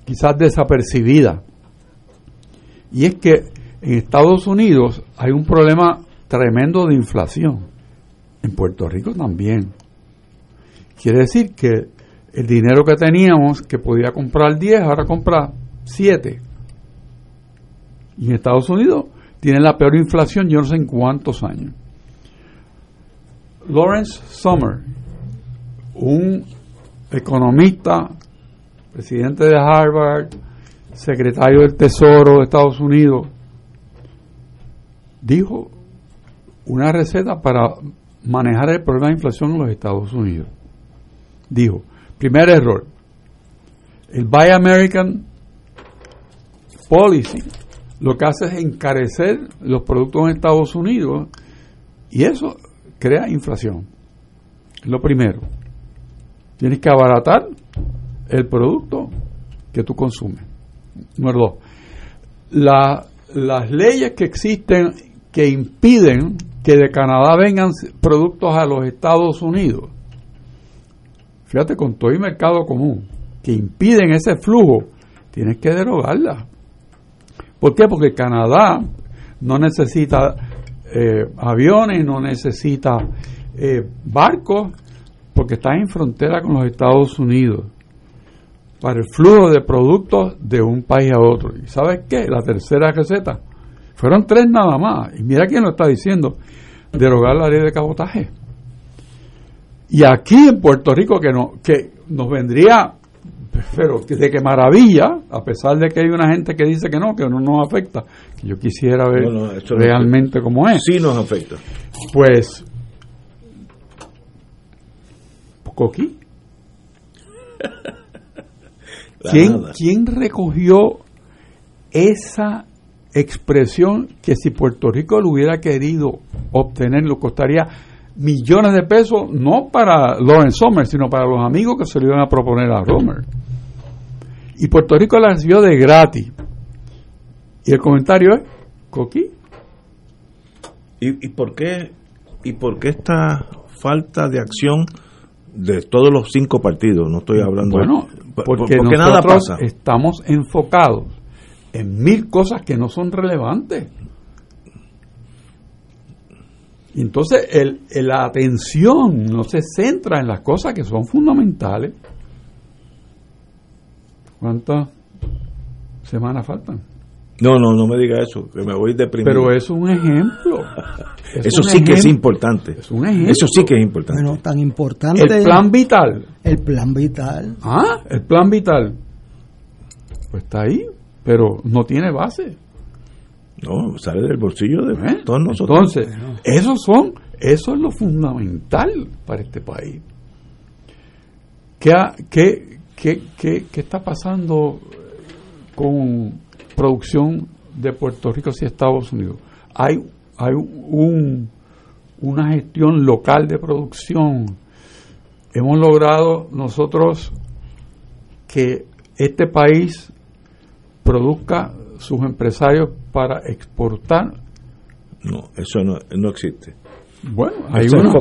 quizás desapercibida, y es que en Estados Unidos hay un problema tremendo de inflación. En Puerto Rico también. Quiere decir que el dinero que teníamos, que podía comprar 10, ahora compra 7. Y en Estados Unidos tiene la peor inflación, yo no sé en cuántos años. Lawrence Summer, un economista, presidente de Harvard, secretario del Tesoro de Estados Unidos, dijo una receta para manejar el problema de inflación en los Estados Unidos. Dijo, primer error, el Buy American Policy lo que hace es encarecer los productos en Estados Unidos y eso crea inflación. Lo primero, tienes que abaratar el producto que tú consumes. Número dos, las leyes que existen que impiden que de Canadá vengan productos a los Estados Unidos, fíjate, con todo el mercado común, que impiden ese flujo, tienes que derogarla. ¿Por qué? Porque Canadá no necesita eh, aviones, no necesita eh, barcos, porque está en frontera con los Estados Unidos para el flujo de productos de un país a otro. ¿Y sabes qué? La tercera receta fueron tres nada más. Y mira quién lo está diciendo. Derogar la ley de cabotaje. Y aquí en Puerto Rico, que, no, que nos vendría, pero de que maravilla, a pesar de que hay una gente que dice que no, que no nos afecta, que yo quisiera ver realmente cómo es. Sí nos afecta. Pues, Coqui. [laughs] ¿Quién, ¿Quién recogió esa expresión que si Puerto Rico lo hubiera querido obtener, lo costaría millones de pesos, no para Lawrence Sommer, sino para los amigos que se le iban a proponer a Romer. Y Puerto Rico la recibió de gratis. Y el comentario es, Coqui. ¿Y, por qué y por qué esta falta de acción de todos los cinco partidos? No estoy hablando. Bueno, porque, nada pasa. estamos enfocados en mil cosas que no son relevantes. Entonces, el, la atención no se centra en las cosas que son fundamentales. ¿Cuántas semanas faltan? No, no, no me diga eso, que me voy deprimido. Pero es un ejemplo. [laughs] eso sí que es importante. Es un ejemplo. Eso sí que es importante. Bueno, tan importante. El plan vital. El plan vital. Ah, el plan vital. Pues está ahí pero no tiene base. No, sale del bolsillo de ¿Eh? todos nosotros. Entonces, esos son, eso es lo fundamental para este país. ¿Qué, qué, qué, qué, qué está pasando con producción de Puerto Rico hacia Estados Unidos? Hay, hay un, una gestión local de producción. Hemos logrado nosotros que este país produzca sus empresarios para exportar. No, eso no, no existe. Bueno, hay uno,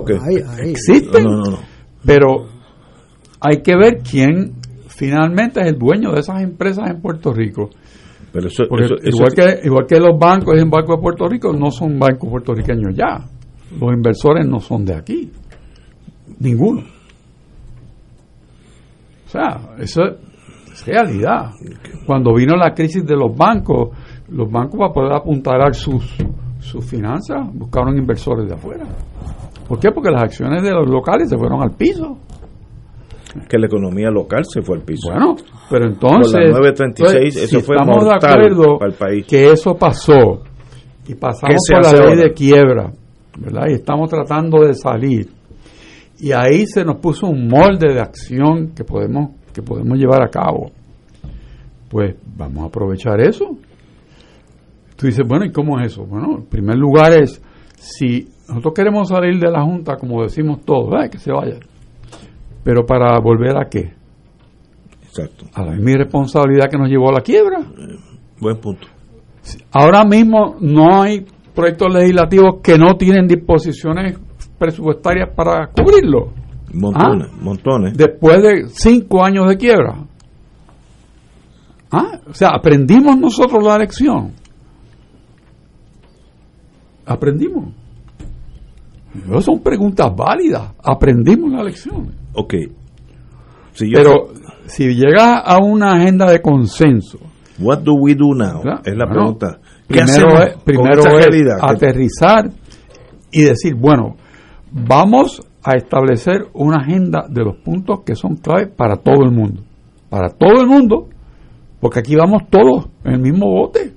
existe, no, no, pero hay que ver quién finalmente es el dueño de esas empresas en Puerto Rico. Pero eso, igual, que, igual que los bancos en Banco de Puerto Rico, no son bancos puertorriqueños ya. Los inversores no son de aquí. Ninguno. O sea, eso realidad. Cuando vino la crisis de los bancos, los bancos para poder apuntalar sus, sus finanzas buscaron inversores de afuera. ¿Por qué? Porque las acciones de los locales se fueron al piso. Que la economía local se fue al piso. Bueno, pero entonces, Por la 936, eso fue estamos de acuerdo para el país. que eso pasó y pasamos ¿Qué se por la ley ahora? de quiebra, ¿verdad? Y estamos tratando de salir. Y ahí se nos puso un molde de acción que podemos que podemos llevar a cabo. Pues vamos a aprovechar eso. Tú dices, bueno, ¿y cómo es eso? Bueno, en primer lugar es, si nosotros queremos salir de la Junta, como decimos todos, "Ay, que se vaya. Pero para volver a qué? Exacto. A la misma responsabilidad que nos llevó a la quiebra. Buen punto. Ahora mismo no hay proyectos legislativos que no tienen disposiciones presupuestarias para cubrirlo. Montones, montones. Después de cinco años de quiebra. ¿Ah? O sea, aprendimos nosotros la lección. Aprendimos. No son preguntas válidas. Aprendimos la lección. Ok. Si yo Pero si llegas a una agenda de consenso, What do we do now? ¿verdad? Es la Bueno, pregunta. ¿Qué primero hacemos es, primero es aterrizar y decir, bueno, vamos a establecer una agenda de los puntos que son clave para todo el mundo. Para todo el mundo, porque aquí vamos todos en el mismo bote.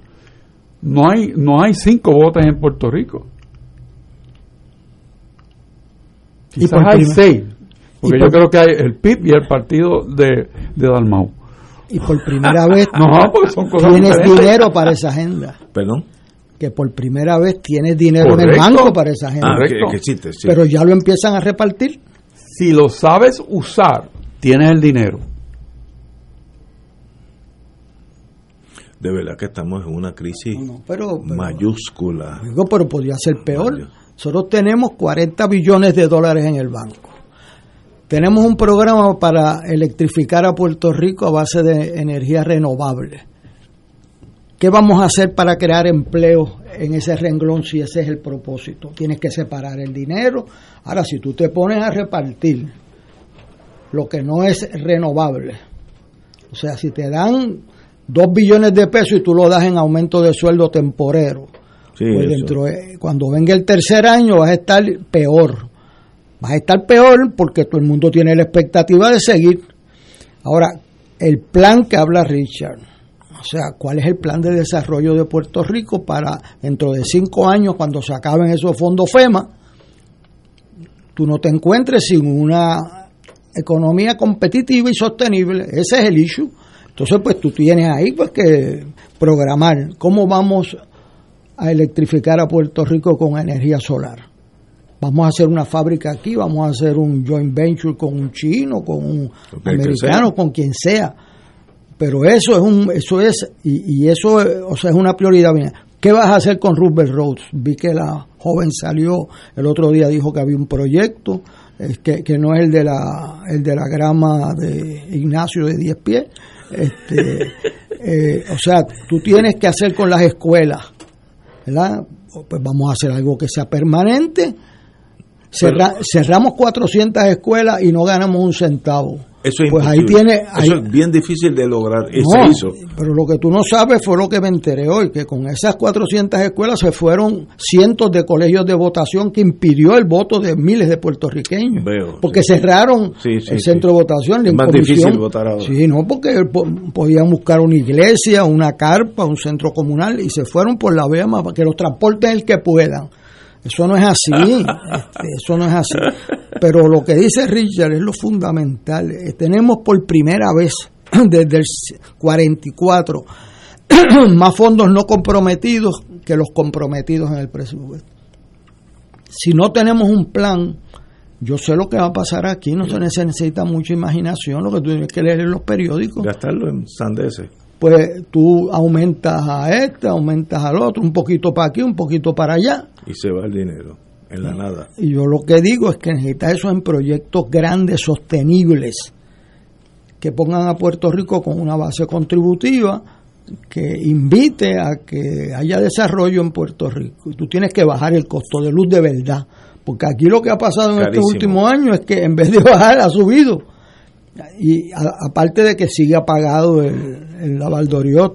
No hay, no hay cinco botes en Puerto Rico. Y Quizás por hay seis. Porque y yo creo que hay el PIB y el partido de, de Dalmau. Y por primera vez [laughs] No, porque son cosas tienes diferentes. dinero para esa agenda. Perdón. Que por primera vez tienes dinero en el banco para esa. Ah, que, Correcto. que existe, sí. Pero ya lo empiezan a repartir. si lo sabes usar, tienes el dinero. De verdad que estamos en una crisis No, pero, pero- mayúscula. Digo, pero podría ser peor. Mario. Nosotros tenemos 40 billones de dólares en el banco. Tenemos un programa para electrificar a Puerto Rico a base de energía renovable. ¿Qué vamos a hacer para crear empleo en ese renglón si ese es el propósito? Tienes que separar el dinero. Ahora, si tú te pones a repartir lo que no es renovable, o sea, si te dan dos billones de pesos y tú lo das en aumento de sueldo temporero, Sí, pues dentro de- cuando venga el tercer año vas a estar peor. Vas a estar peor porque todo el mundo tiene la expectativa de seguir. Ahora, el plan que habla Richard, o sea, ¿cuál es el plan de desarrollo de Puerto Rico para dentro de cinco años, cuando se acaben esos fondos FEMA, tú no te encuentres sin una economía competitiva y sostenible? Ese es el issue. Entonces, pues tú tienes ahí pues que programar cómo vamos a electrificar a Puerto Rico con energía solar. Vamos a hacer una fábrica aquí, vamos a hacer un joint venture con un chino, con un americano, con quien sea. Pero eso es un, eso es, y, y eso eh, o sea, es una prioridad mía. ¿Qué vas a hacer con Roosevelt Roads? Vi que la joven salió el otro día, dijo que había un proyecto, es que, que no es el de la, el de la grama de Ignacio de 10 pies. Este, [laughs] eh, o sea, tú tienes que hacer con las escuelas, ¿verdad? Pues vamos a hacer algo que sea permanente. Cerra- cerramos 400 escuelas y no ganamos un centavo. Eso es pues ahí tiene, ahí- Eso es bien difícil de lograr. No, hizo. pero lo que tú no sabes fue lo que me enteré hoy, que con esas 400 escuelas se fueron cientos de colegios de votación que impidió el voto de miles de puertorriqueños. Veo, porque sí. cerraron Sí, sí, el centro de votación. la Es más difícil votar ahora. Sí, no, porque po- podían buscar una iglesia, una carpa, un centro comunal y se fueron por la vía más, que los transporten el que puedan. Eso no es así, este, eso no es así. Pero lo que dice Richard es lo fundamental. Eh, Tenemos por primera vez [clears throat] desde el 44 [clears throat] más fondos no comprometidos que los comprometidos en el presupuesto. Si no tenemos un plan, yo sé lo que va a pasar aquí, no se necesita mucha imaginación, lo que tú tienes que leer en los periódicos Gastarlo en sandeces. Pues tú aumentas a este, aumentas al otro, un poquito para aquí, un poquito para allá. Y se va el dinero. En la nada. Y yo lo que digo es que necesitas eso en proyectos grandes, sostenibles, que pongan a Puerto Rico con una base contributiva que invite a que haya desarrollo en Puerto Rico. Y tú tienes que bajar el costo de luz de verdad. Porque aquí lo que ha pasado en estos últimos años es que en vez de bajar ha subido. Y aparte de que sigue apagado el, el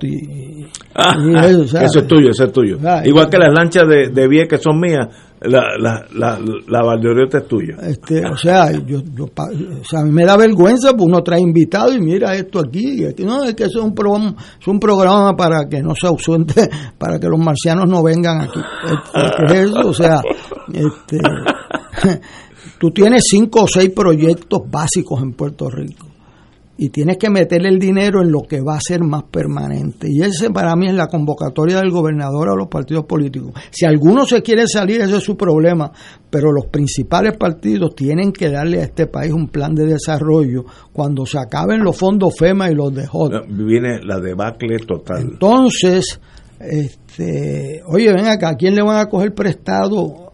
y, ah, eso, es tuyo, eso es tuyo. Igual que las lanchas de, de que son mías, la, la, la, la es tuya. Este, o sea, yo, yo, o sea, a mí me da vergüenza, pues uno trae invitado y mira esto aquí, aquí no, es que es un programa, es un programa para que no se ausente, [laughs] para que los marcianos no vengan aquí. Este, es eso? O sea, este, [laughs] tú tienes cinco o seis proyectos básicos en Puerto Rico y tienes que meterle el dinero en lo que va a ser más permanente. Y ese para mí es la convocatoria del gobernador a los partidos políticos. Si alguno se quiere salir, ese es su problema, pero los principales partidos tienen que darle a este país un plan de desarrollo cuando se acaben los fondos FEMA y los de JOD. Viene la debacle total. Entonces, este, oye, ven acá, ¿a quién le van a coger prestado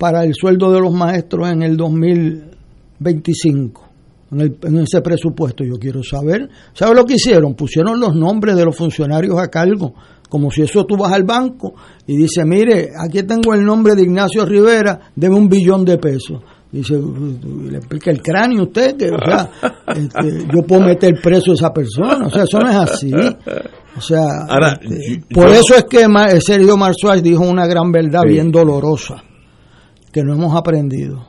para el sueldo de los maestros en el 2025? en, ese presupuesto. Yo quiero saber, ¿sabes lo que hicieron? Pusieron los nombres de los funcionarios a cargo, como si eso tú vas al banco y dice, mire, aquí tengo el nombre de Ignacio Rivera, debe un billón de pesos. Dice, le explica el cráneo usted, que o sea, [laughs] este, yo puedo meter preso a esa persona, o sea, eso no es así. O sea, este, por eso es que Sergio Marzuach dijo una gran verdad bien dolorosa, que no hemos aprendido.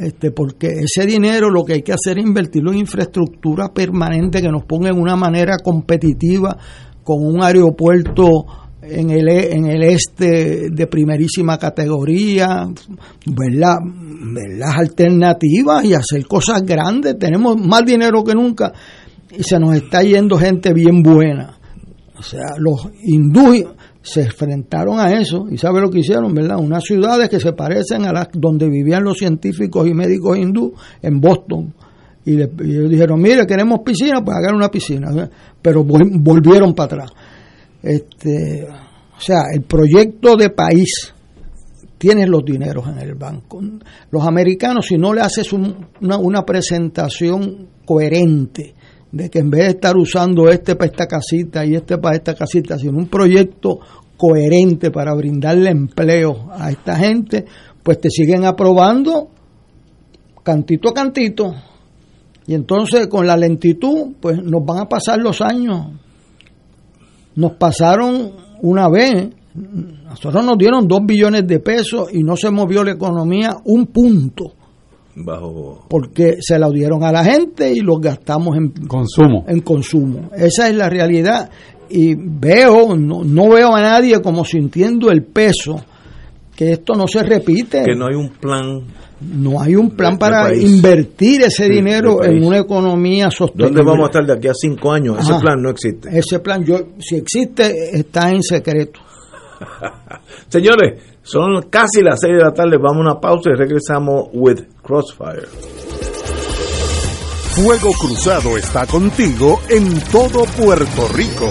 Este, porque ese dinero lo que hay que hacer es invertirlo en infraestructura permanente que nos ponga en una manera competitiva con un aeropuerto en el, e, en el este de primerísima categoría, ¿verdad? las alternativas y hacer cosas grandes. Tenemos más dinero que nunca y se nos está yendo gente bien buena. O sea, los hindúes se enfrentaron a eso y sabe lo que hicieron, ¿verdad? Unas ciudades que se parecen a las donde vivían los científicos y médicos hindú en Boston. Y, ellos dijeron, mire, queremos piscina, pues hagan una piscina. Pero volvieron para atrás. Este, o sea, el proyecto de país tiene los dineros en el banco. Los americanos, si no le haces una, una presentación coherente, de que en vez de estar usando este para esta casita y este para esta casita, sino un proyecto coherente para brindarle empleo a esta gente, pues te siguen aprobando cantito a cantito. Y entonces con la lentitud, pues nos van a pasar los años. Nos pasaron una vez, nosotros nos dieron dos billones de pesos y no se movió la economía un punto bajo porque se la dieron a la gente y los gastamos en consumo en consumo esa es la realidad y veo no, veo a nadie como sintiendo el peso que esto no se repite que no hay un plan no hay un plan para invertir ese dinero en una economía sostenible. ¿Dónde vamos a estar de aquí a cinco años? Ese plan no existe. Ese plan, yo, si existe, está en secreto. [laughs] Señores, son casi las 6 de la tarde. Vamos a una pausa y regresamos with Crossfire. Fuego Cruzado está contigo en todo Puerto Rico.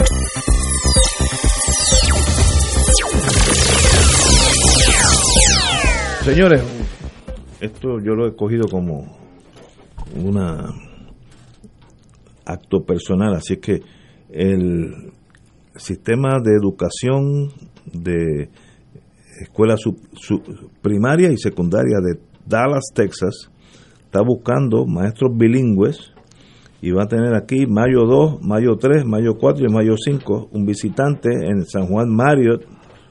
Señores, esto yo lo he cogido como un acto personal, así que el sistema de educación de escuela primaria y secundaria de Dallas, Texas, está buscando maestros bilingües y va a tener aquí mayo 2, mayo 3, mayo 4 y mayo 5 un visitante en San Juan Marriott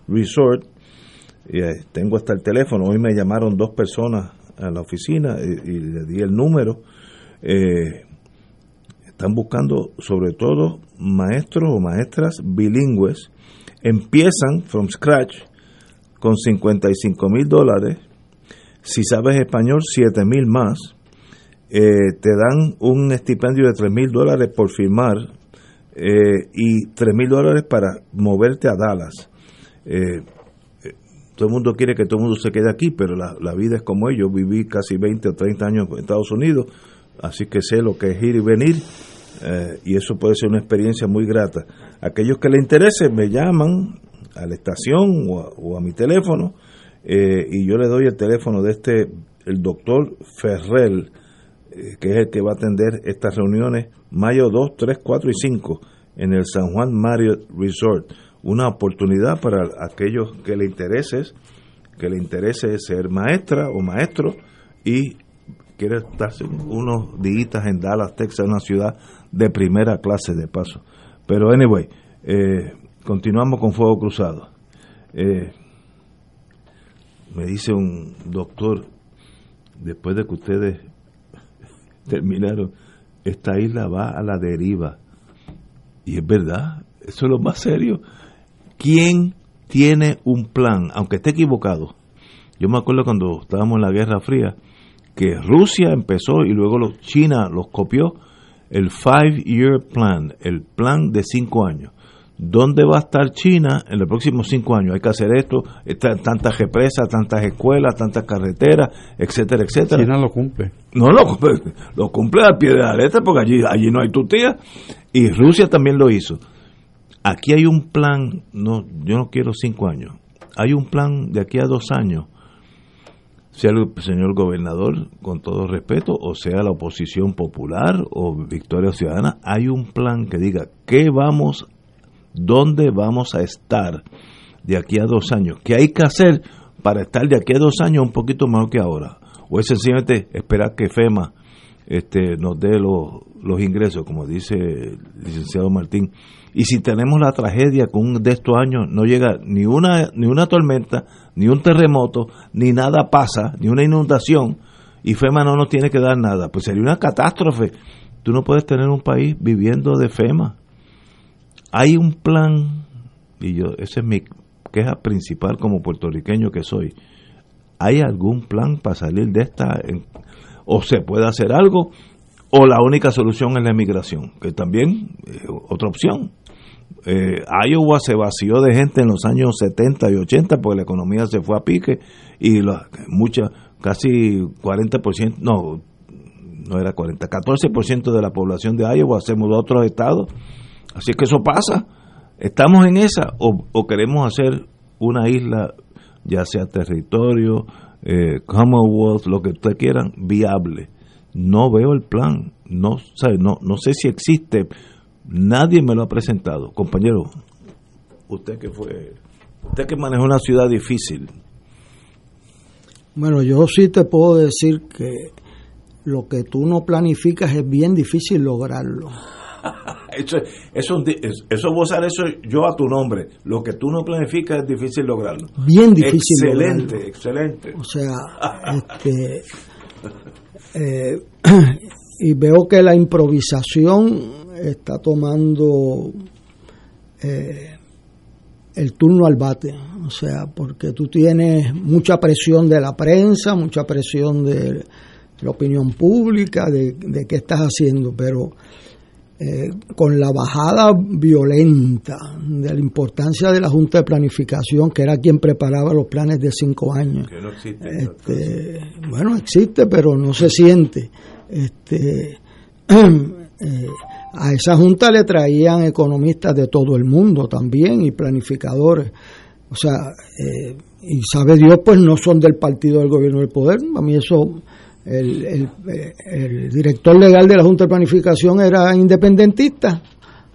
Resort. Eh, tengo hasta el teléfono, hoy me llamaron dos personas a la oficina y, le di el número. Eh, están buscando sobre todo maestros o maestras bilingües. Empiezan from scratch con 55 mil dólares. Si sabes español, 7 mil más. Eh, te dan un estipendio de 3 mil dólares por firmar eh, y 3 mil dólares para moverte a Dallas. Todo el mundo quiere que todo el mundo se quede aquí, pero la, vida es como ellos. Viví casi 20 o 30 años en Estados Unidos, así que sé lo que es ir y venir. y eso puede ser una experiencia muy grata. Aquellos que les interese me llaman a la estación o a, mi teléfono eh, y yo le doy el teléfono de este, el doctor Ferrell, eh, que es el que va a atender estas reuniones mayo 2, 3, 4 y 5 en el San Juan Marriott Resort. Una oportunidad para aquellos que le interese, que le interese ser maestra o maestro y quiere estar unos días en Dallas, Texas, una ciudad de primera clase de paso. Pero anyway, eh, continuamos con fuego cruzado. Eh, me dice un doctor, después de que ustedes [laughs] terminaron, esta isla va a la deriva. Y es verdad, eso es lo más serio. ¿Quién tiene un plan, aunque esté equivocado? Yo me acuerdo cuando estábamos en la Guerra Fría, que Rusia empezó y luego los, China los copió, el Five Year Plan, el plan de cinco años ¿Dónde va a estar China en los próximos cinco años? Hay que hacer esto, tantas represas, tantas escuelas, tantas carreteras, etcétera, etcétera. China lo cumple. No, lo, lo cumple al pie de la letra porque allí, allí no hay tutía. Y Rusia también lo hizo. Aquí hay un plan, no, yo no quiero cinco años, hay un plan de aquí a dos años sea el señor gobernador, con todo respeto, o sea la oposición popular o Victoria Ciudadana, hay un plan que diga qué vamos dónde vamos a estar de aquí a dos años, qué hay que hacer para estar de aquí a dos años un poquito mejor que ahora, o es sencillamente esperar que FEMA este, nos dé los, los ingresos, como dice el licenciado Martín. Y si tenemos la tragedia con un de estos años, no llega ni una, ni una tormenta, ni un terremoto, ni nada pasa, ni una inundación, y FEMA no nos tiene que dar nada, pues sería una catástrofe. Tú no puedes tener un país viviendo de FEMA hay un plan, y yo, esa es mi queja principal como puertorriqueño que soy, ¿hay algún plan para salir de esta? ¿O se puede hacer algo? ¿O la única solución es la emigración? Que también es otra opción. Eh, Iowa se vació de gente en los años 70 y 80 porque la economía se fue a pique y la, mucha, casi 40%, no, no era 40, 14% de la población de Iowa se mudó a otros estados Así que eso pasa. ¿Estamos en esa o, queremos hacer una isla, ya sea territorio, eh, Commonwealth, lo que ustedes quieran, viable? No veo el plan. No, no, no sé si existe. Nadie me lo ha presentado. Compañero, usted que fue, usted que manejó una ciudad difícil. Bueno, yo sí te puedo decir que lo que tú no planificas es bien difícil lograrlo. [laughs] eso, eso, eso vos eso yo a tu nombre. Lo que tú no planificas es difícil lograrlo. Bien difícil. Excelente, excelente. O sea, este, eh, [clears throat] y veo que la improvisación está tomando eh, el turno al bate. O sea, porque tú tienes mucha presión de la prensa, mucha presión de la opinión pública de, de qué estás haciendo, pero eh, con la bajada violenta de la importancia de la Junta de Planificación, que era quien preparaba los planes de cinco años. Este, bueno, existe, pero no se siente. Este, [clears throat] eh, a esa Junta le traían economistas de todo el mundo también y planificadores. O sea, eh, y sabe Dios, pues no son del partido del gobierno del poder. A mí eso el, el, director legal de la Junta de Planificación era independentista.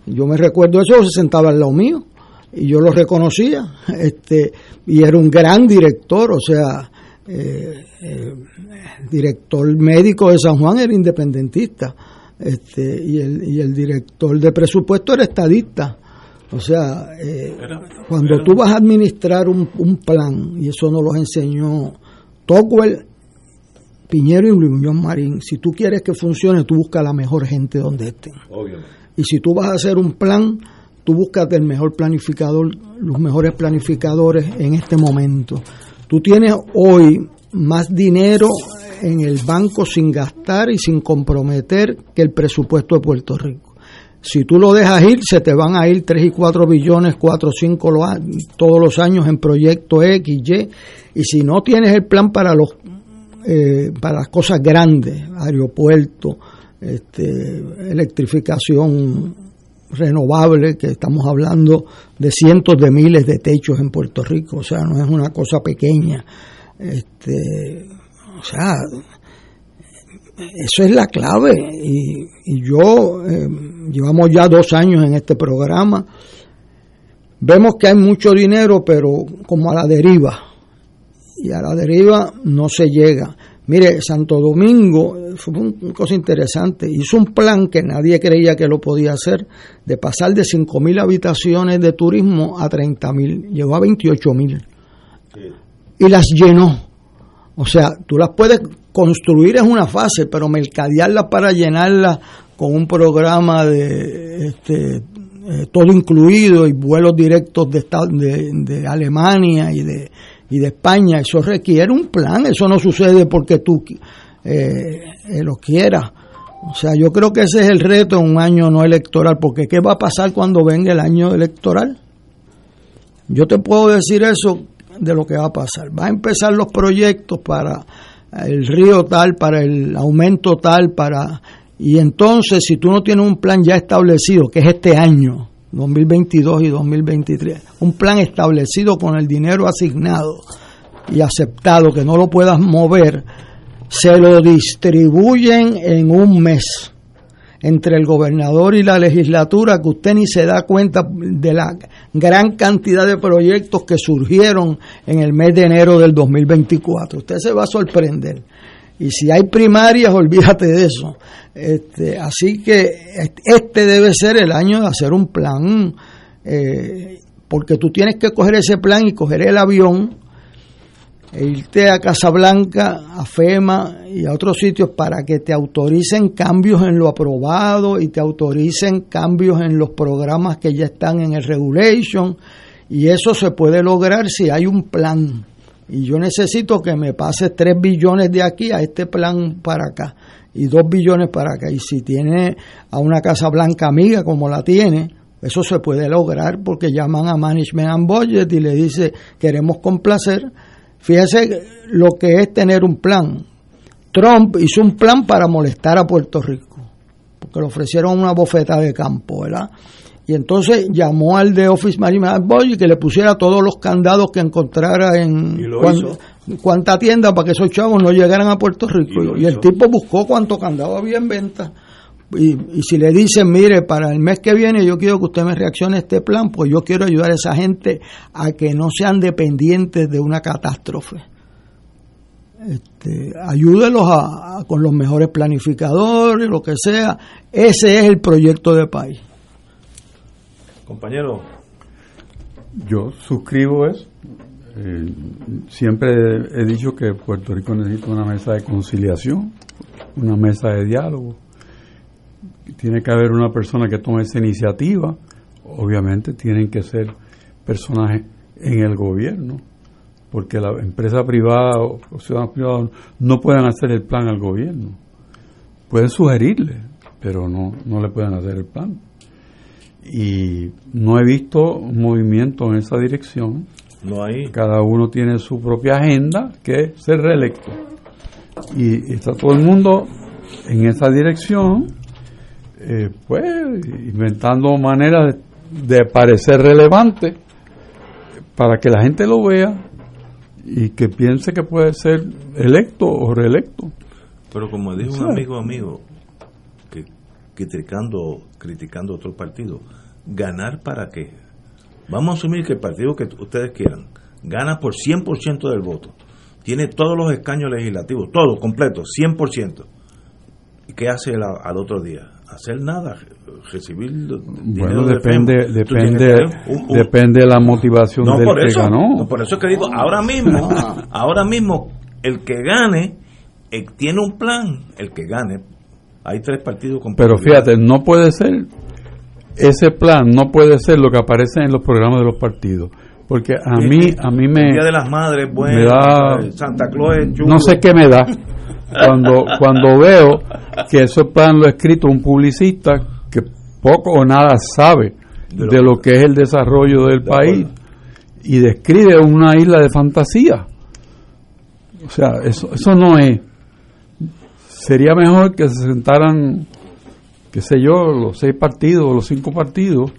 Yo me recuerdo eso, se sentaba al lado mío y yo lo reconocía. [laughs] Este, y era un gran director, o sea, eh, eh, el director médico de San Juan era independentista. Este, y, el, y el director de presupuesto era estadista. O sea, eh, cuando tú vas a administrar un, un plan, y eso nos lo enseñó Tocqueville Piñero y Luis Marín, si tú quieres que funcione, tú buscas la mejor gente donde estén. Y si tú vas a hacer un plan, tú buscas el mejor planificador, los mejores planificadores en este momento. Tú tienes hoy más dinero en el banco sin gastar y sin comprometer que el presupuesto de Puerto Rico. Si tú lo dejas ir, se te van a ir 3 y 4 billones, 4 o 5 todos los años en proyecto X, Y. Y si no tienes el plan para los eh, para las cosas grandes, aeropuertos, este, electrificación renovable, que estamos hablando de cientos de miles de techos en Puerto Rico, o sea, no es una cosa pequeña. Este, o sea, eso es la clave. Y, yo, eh, llevamos ya dos años en este programa, vemos que hay mucho dinero, pero como a la deriva y a la deriva no se llega. Mire, Santo Domingo fue una cosa interesante, hizo un plan que nadie creía que lo podía hacer, de pasar de 5.000 habitaciones de turismo a 30.000, llegó a 28.000 y las llenó. O sea, tú las puedes construir en una fase, pero mercadearlas para llenarlas con un programa de este, eh, todo incluido y vuelos directos de, Alemania y de y de España. Eso requiere un plan, eso no sucede porque tú eh, eh, lo quieras. O sea, yo creo que ese es el reto en un año no electoral, porque ¿qué va a pasar cuando venga el año electoral? Yo te puedo decir eso de lo que va a pasar. Va a empezar los proyectos para el río tal, para el aumento tal, para... Y entonces, si tú no tienes un plan ya establecido, que es este año, 2022 y 2023. Un plan establecido con el dinero asignado y aceptado que no lo puedas mover, se lo distribuyen en un mes entre el gobernador y la legislatura que usted ni se da cuenta de la gran cantidad de proyectos que surgieron en el mes de enero del 2024. Usted se va a sorprender. Y si hay primarias, [laughs] olvídate de eso. Este, así que este debe ser el año de hacer un plan, eh, porque tú tienes que coger ese plan y coger el avión e irte a Casablanca, a FEMA y a otros sitios para que te autoricen cambios en lo aprobado y te autoricen cambios en los programas que ya están en el regulation. Y eso se puede lograr si hay un plan y yo necesito que me pase 3 billones de aquí a este plan para acá y 2 billones para acá. Y si tiene a una Casa Blanca amiga como la tiene, eso se puede lograr porque llaman a Management and Budget y le dice queremos complacer. Fíjese lo que es tener un plan. Trump hizo un plan para molestar a Puerto Rico, porque le ofrecieron una bofeta de campo, ¿verdad? Y entonces llamó al de Office Management Boy que le pusiera todos los candados que encontrara en cuánta tienda para que esos chavos no llegaran a Puerto Rico. Y, el tipo buscó cuánto candado había en venta. Y, y, si le dicen, mire, para el mes que viene yo quiero que usted me reaccione a este plan, pues yo quiero ayudar a esa gente a que no sean dependientes de una catástrofe. Este, ayúdelos a, con los mejores planificadores, lo que sea. Ese es el proyecto de país. Compañero. Yo suscribo eso. Eh, siempre he dicho que Puerto Rico necesita una mesa de conciliación, una mesa de diálogo. Tiene que haber una persona que tome esa iniciativa. Obviamente tienen que ser personajes en el gobierno, porque la empresa privada o ciudadanos privados no pueden hacer el plan al gobierno. Pueden sugerirle, pero no, no le pueden hacer el plan. Y no he visto movimiento en esa dirección. No hay. Cada uno tiene su propia agenda, que es ser reelecto. Y está todo el mundo en esa dirección, eh, pues inventando maneras de, de parecer relevante para que la gente lo vea y que piense que puede ser electo o reelecto. Pero como dijo un amigo amigo, que criticando, criticando otro partido, ¿ganar para qué? Vamos a asumir que el partido que ustedes quieran gana por 100% del voto, tiene todos los escaños legislativos, todo completo, 100%. ¿Y qué hace al otro día? Hacer nada, recibir bueno depende depende depende de la motivación del por eso, que ganó. no, por eso que digo ahora mismo [laughs] ahora mismo el que gane eh, tiene un plan el que gane hay tres partidos con pero fíjate no puede ser ese plan no puede ser lo que aparece en los programas de los partidos porque a mí a mí me Día de las Madres bueno, me da Santa Claus no sé qué me da [laughs] cuando, cuando veo que ese plan lo ha escrito un publicista que poco o nada sabe de lo, que es el desarrollo del país y describe una isla de fantasía. O sea, eso, eso no es. Sería mejor que se sentaran, qué sé yo, los seis partidos, los cinco partidos,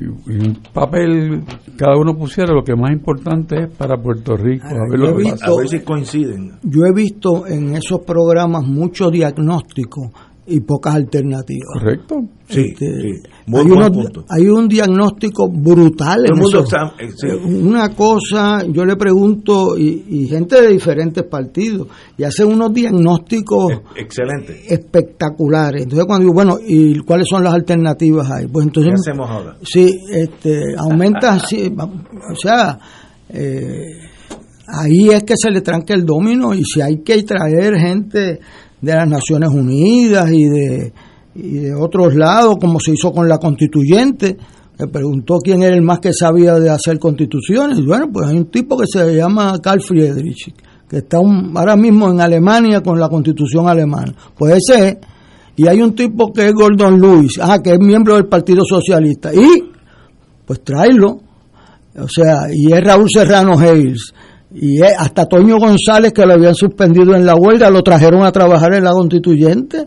un papel cada uno pusiera lo que más importante es para Puerto Rico a ver, lo que si coinciden. Yo he visto en esos programas mucho diagnóstico y pocas alternativas. Correcto. Sí, Este, sí. hay, Muy buen unos- punto. hay un diagnóstico brutal Todo en el mundo eso. está- eh, sí. Una cosa, yo le pregunto, y, y gente de diferentes partidos, y hacen unos diagnósticos excelente espectaculares. Entonces cuando digo, bueno, ¿y cuáles son las alternativas ahí? Pues entonces... ¿qué hacemos ahora? Sí, este, aumenta [laughs] así, o sea, eh, ahí es que se le tranca el domino y si hay que traer gente de las Naciones Unidas y de, y de otros lados, como se hizo con la constituyente, me preguntó quién era el más que sabía de hacer constituciones. Bueno, pues hay un tipo que se llama Carl Friedrich, que está ahora mismo en Alemania con la constitución alemana. Puede ser. Y hay un tipo que es Gordon Lewis, ah, que es miembro del Partido Socialista. Y, pues tráelo. O sea, y es Raúl Serrano Hayes. Y hasta Toño González, que lo habían suspendido en la huelga, lo trajeron a trabajar en la constituyente.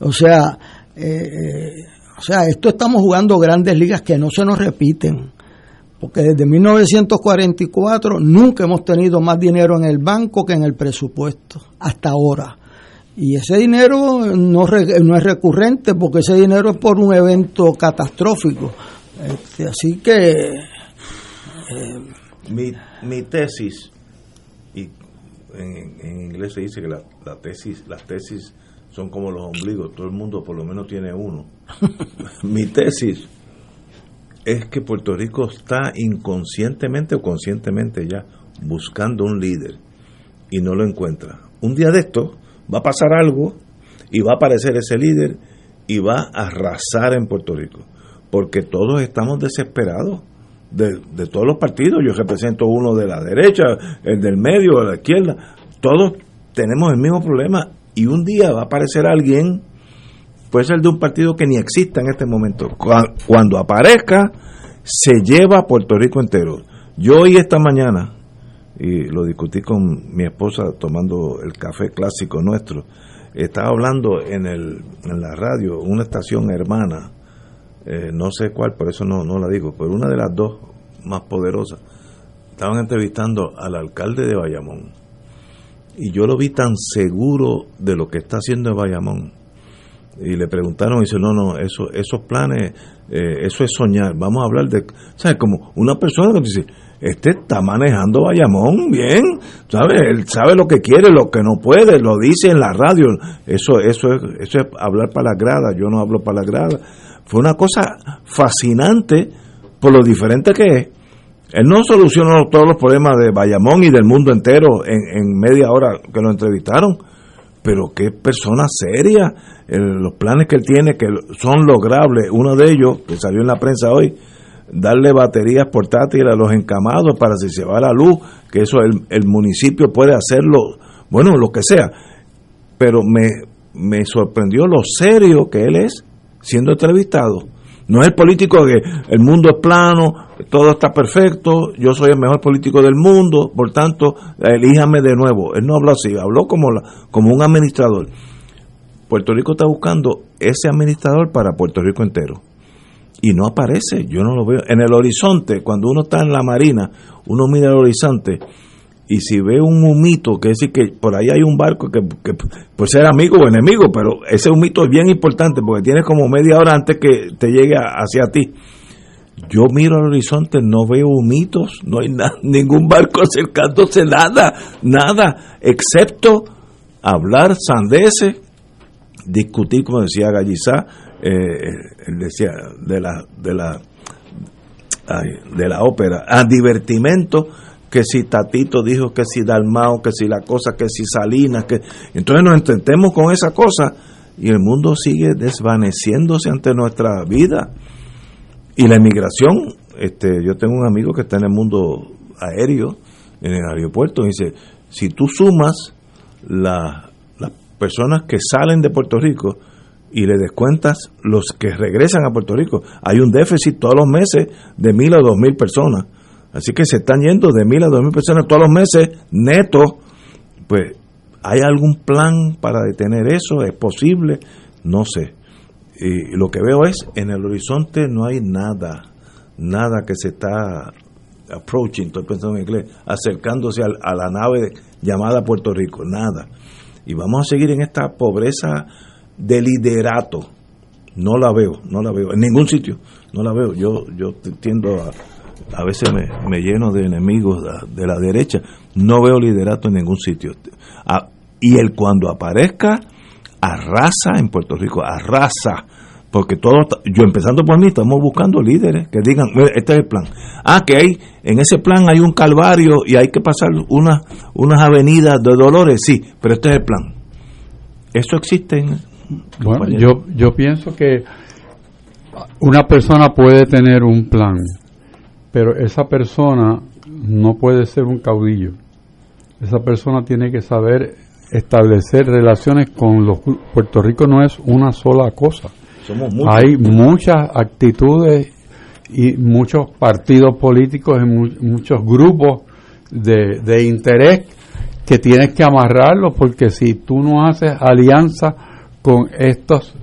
O sea, eh, eh, o sea, esto estamos jugando grandes ligas que no se nos repiten. Porque desde 1944 nunca hemos tenido más dinero en el banco que en el presupuesto, hasta ahora. Y ese dinero no, no es recurrente porque ese dinero es por un evento catastrófico. Este, así que mi, mi tesis en, en inglés se dice que la, la tesis las tesis son como los ombligos todo el mundo por lo menos tiene uno. [laughs] Mi tesis es que Puerto Rico está inconscientemente o conscientemente ya buscando un líder y no lo encuentra. Un día de esto va a pasar algo y va a aparecer ese líder y va a arrasar en Puerto Rico porque todos estamos desesperados de, de todos los partidos. Yo represento uno de la derecha, el del medio, de la izquierda. Todos tenemos el mismo problema y un día va a aparecer alguien, puede ser de un partido que ni exista en este momento. Cua- Cuando aparezca, se lleva a Puerto Rico entero. Yo hoy esta mañana, y lo discutí con mi esposa tomando el café clásico nuestro, estaba hablando en, el, en la radio, una estación hermana, eh, no sé cuál, por eso no, no la digo, pero una de las dos más poderosas, estaban entrevistando al alcalde de Bayamón. Y yo lo vi tan seguro de lo que está haciendo en Bayamón. Y le preguntaron, y dice, no, no, eso, esos planes, eh, eso es soñar. Vamos a hablar de, ¿sabes? Como una persona que dice, este está manejando Bayamón bien, ¿sabes? Él sabe lo que quiere, lo que no puede, lo dice en la radio. Eso, eso, es, eso es hablar para la grada, yo no hablo para la grada. Fue una cosa fascinante por lo diferente que es. Él no solucionó todos los problemas de Bayamón y del mundo entero en, media hora que lo entrevistaron, pero qué persona seria, los planes que él tiene que son logrables, uno de ellos, que salió en la prensa hoy, darle baterías portátiles a los encamados para si se va la luz, que eso el, el municipio puede hacerlo, bueno, lo que sea. Pero me, me sorprendió lo serio que él es siendo entrevistado. No es el político que el mundo es plano, todo está perfecto, yo soy el mejor político del mundo, por tanto, elíjame de nuevo. Él no habló así, habló como, la, como un administrador. Puerto Rico está buscando ese administrador para Puerto Rico entero. Y no aparece, yo no lo veo. En el horizonte, cuando uno está en la marina, uno mira el horizonte y si ve un humito, que decir que por ahí hay un barco que, que puede ser amigo o enemigo, pero ese humito es bien importante porque tienes como media hora antes que te llegue hacia ti. Yo miro al horizonte, no veo humitos, no hay [laughs] ningún barco acercándose, nada, nada, excepto hablar sandeces, discutir, como decía Gallizá, eh, él decía de la, de la, de la ópera, a divertimento que si Tatito dijo que si Dalmao, que si la cosa, que si Salinas, que entonces nos entendemos con esa cosa y el mundo sigue desvaneciéndose ante nuestra vida. Y la emigración, este, yo tengo un amigo que está en el mundo aéreo, en el aeropuerto, y dice, si tú sumas la, las personas que salen de Puerto Rico y le descuentas los que regresan a Puerto Rico, hay un déficit todos los meses de mil a dos mil personas Así que se están yendo de mil a dos mil personas todos los meses netos. Pues, ¿hay algún plan para detener eso? ¿Es posible? No sé. Y lo que veo es, en el horizonte no hay nada, nada que se está approaching, estoy pensando en inglés, acercándose a, la nave llamada Puerto Rico, nada. Y vamos a seguir en esta pobreza de liderato. No la veo, no la veo, en ningún sitio, no la veo. Yo, yo tiendo a, a veces me, lleno de enemigos de, la derecha, no veo liderato en ningún sitio. Ah, y el cuando aparezca, arrasa en Puerto Rico, arrasa. Porque todo, yo empezando por mí, estamos buscando líderes que digan, este es el plan. Ah, que hay, en ese plan hay un calvario y hay que pasar unas, unas avenidas de dolores, sí, pero este es el plan. ¿Eso existe? En, bueno, yo, yo pienso que una persona puede tener un plan, pero esa persona no puede ser un caudillo. Esa persona tiene que saber establecer relaciones con los Puerto Rico no es una sola cosa. Hay muchas actitudes y muchos partidos políticos y muchos grupos de, de interés que tienes que amarrarlos porque si tú no haces alianza con estos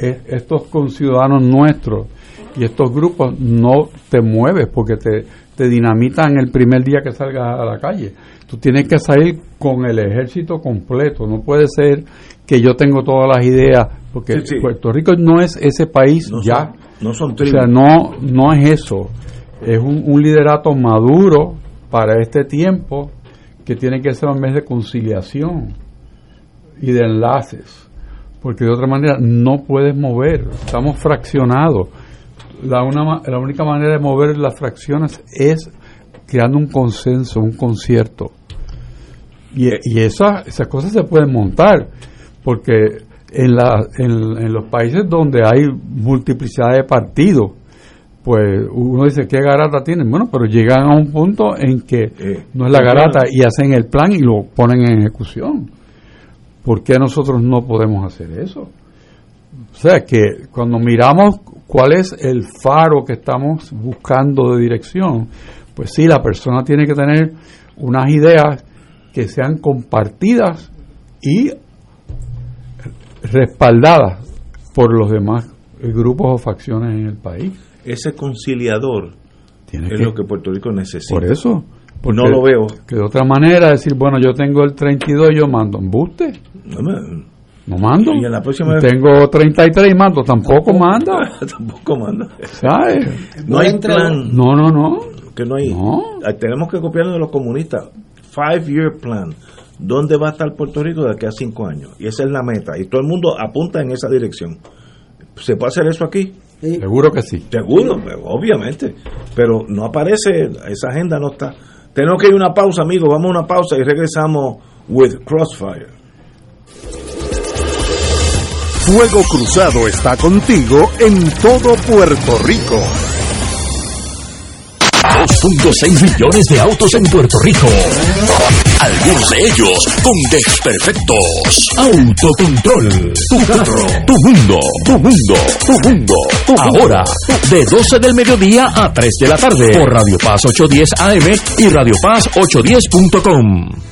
e, estos conciudadanos nuestros y estos grupos no te mueves porque te, te dinamitan el primer día que salgas a la calle. Tú tienes que salir con el ejército completo. No puede ser que yo tengo todas las ideas, porque Puerto Rico no es ese país ya. no son O sea, no, no es eso. Es un, un liderato maduro para este tiempo que tiene que ser un mes de conciliación y de enlaces. Porque de otra manera no puedes mover. Estamos fraccionados la, una, la única manera de mover las fracciones es creando un consenso, un concierto. Y, y esas, esas cosas se pueden montar, porque en, la, en, los países donde hay multiplicidad de partidos, pues uno dice, ¿qué garata tienen? Bueno, pero llegan a un punto en que eh, no es la garata y hacen el plan y lo ponen en ejecución. ¿Por qué nosotros no podemos hacer eso? O sea, que cuando miramos ¿Cuál es el faro que estamos buscando de dirección? Pues sí, la persona tiene que tener unas ideas que sean compartidas y respaldadas por los demás grupos o facciones en el país. Ese conciliador es lo que Puerto Rico necesita. Por eso. no lo veo. Que de otra manera decir, bueno, yo tengo el 32, yo mando un buste. No, me, no mando. Y en la próxima Tengo 33 y mando. Tampoco, [laughs] manda. tampoco manda. ¿Sabes? No, hay plan. No, no, no. Que no hay. Tenemos que copiarnos de los comunistas. Five year plan. ¿Dónde va a estar Puerto Rico de aquí a cinco años? Y esa es la meta. Y todo el mundo apunta en esa dirección. ¿Se puede hacer eso aquí? Seguro que sí. Seguro, pues, obviamente. Pero no aparece, esa agenda no está. Tenemos que ir a una pausa, amigos. Vamos a una pausa y regresamos with Crossfire. Fuego Cruzado está contigo en todo Puerto Rico. 2.6 millones de autos en Puerto Rico. Algunos de ellos con desperfectos. Autocontrol. Tu carro. Tu mundo. Tu mundo. Tu mundo. Ahora, de 12 del mediodía a 3 de la tarde. Por Radio Paz 810 AM y Radio Paz 810.com.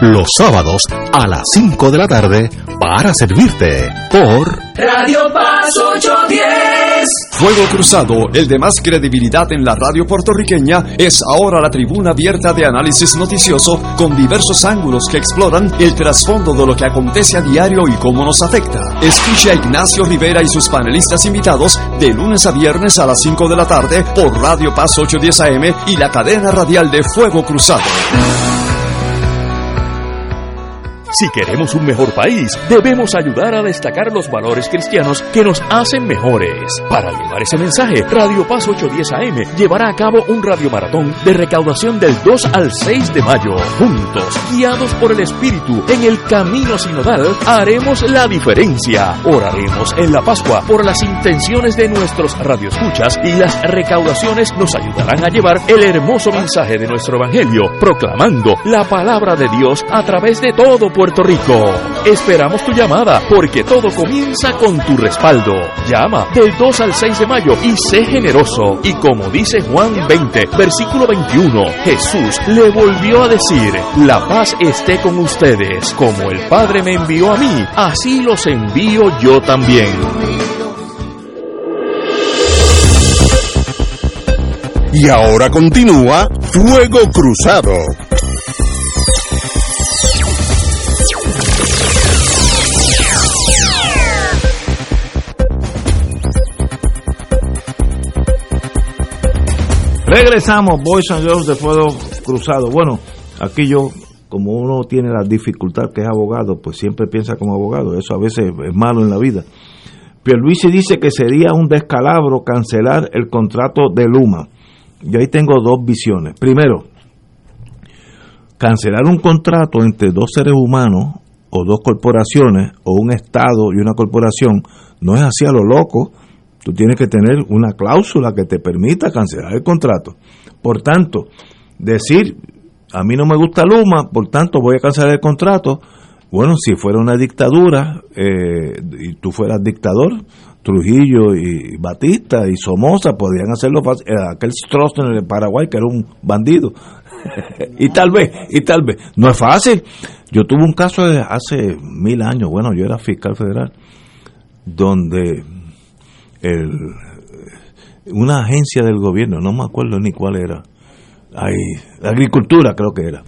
los sábados a las 5 de la tarde para servirte por Radio Paz 810. Fuego Cruzado, el de más credibilidad en la radio puertorriqueña, es ahora la tribuna abierta de análisis noticioso con diversos ángulos que exploran el trasfondo de lo que acontece a diario y cómo nos afecta. Escuche a Ignacio Rivera y sus panelistas invitados de lunes a viernes a las 5 de la tarde por Radio Paz 810 AM y la cadena radial de Fuego Cruzado. Si queremos un mejor país, debemos ayudar a destacar los valores cristianos que nos hacen mejores. Para llevar ese mensaje, Radio Paz 810 AM llevará a cabo un radiomaratón de recaudación del 2 al 6 de mayo. Juntos, guiados por el Espíritu, en el camino sinodal, haremos la diferencia. Oraremos en la Pascua por las intenciones de nuestros radioescuchas y las recaudaciones nos ayudarán a llevar el hermoso mensaje de nuestro Evangelio, proclamando la palabra de Dios a través de todo Puerto Rico. Esperamos tu llamada porque todo comienza con tu respaldo. Llama del 2 al 6 de mayo y sé generoso. Y como dice Juan 20, versículo 21, Jesús le volvió a decir, la paz esté con ustedes. Como el Padre me envió a mí, así los envío yo también. Y ahora continúa Fuego Cruzado. Regresamos, Boys and Girls de Fuego Cruzado. Bueno, aquí yo, como uno tiene la dificultad que es abogado, pues siempre piensa como abogado. Eso a veces es malo en la vida. Pierluisi dice que sería un descalabro cancelar el contrato de Luma. Yo ahí tengo dos visiones. Primero, cancelar un contrato entre dos seres humanos o dos corporaciones o un Estado y una corporación no es así a lo loco Tú tienes que tener una cláusula que te permita cancelar el contrato. Por tanto, decir, a mí no me gusta Luma, por tanto voy a cancelar el contrato. Bueno, si fuera una dictadura eh, y tú fueras dictador, Trujillo y Batista y Somoza podrían hacerlo fácil. Eh, aquel Stroessner en el Paraguay que era un bandido. [laughs] y tal vez, y tal vez. No es fácil. Yo tuve un caso hace mil años, bueno, yo era fiscal federal, donde el, una agencia del gobierno, no me acuerdo ni cuál era, hay, agricultura creo que era,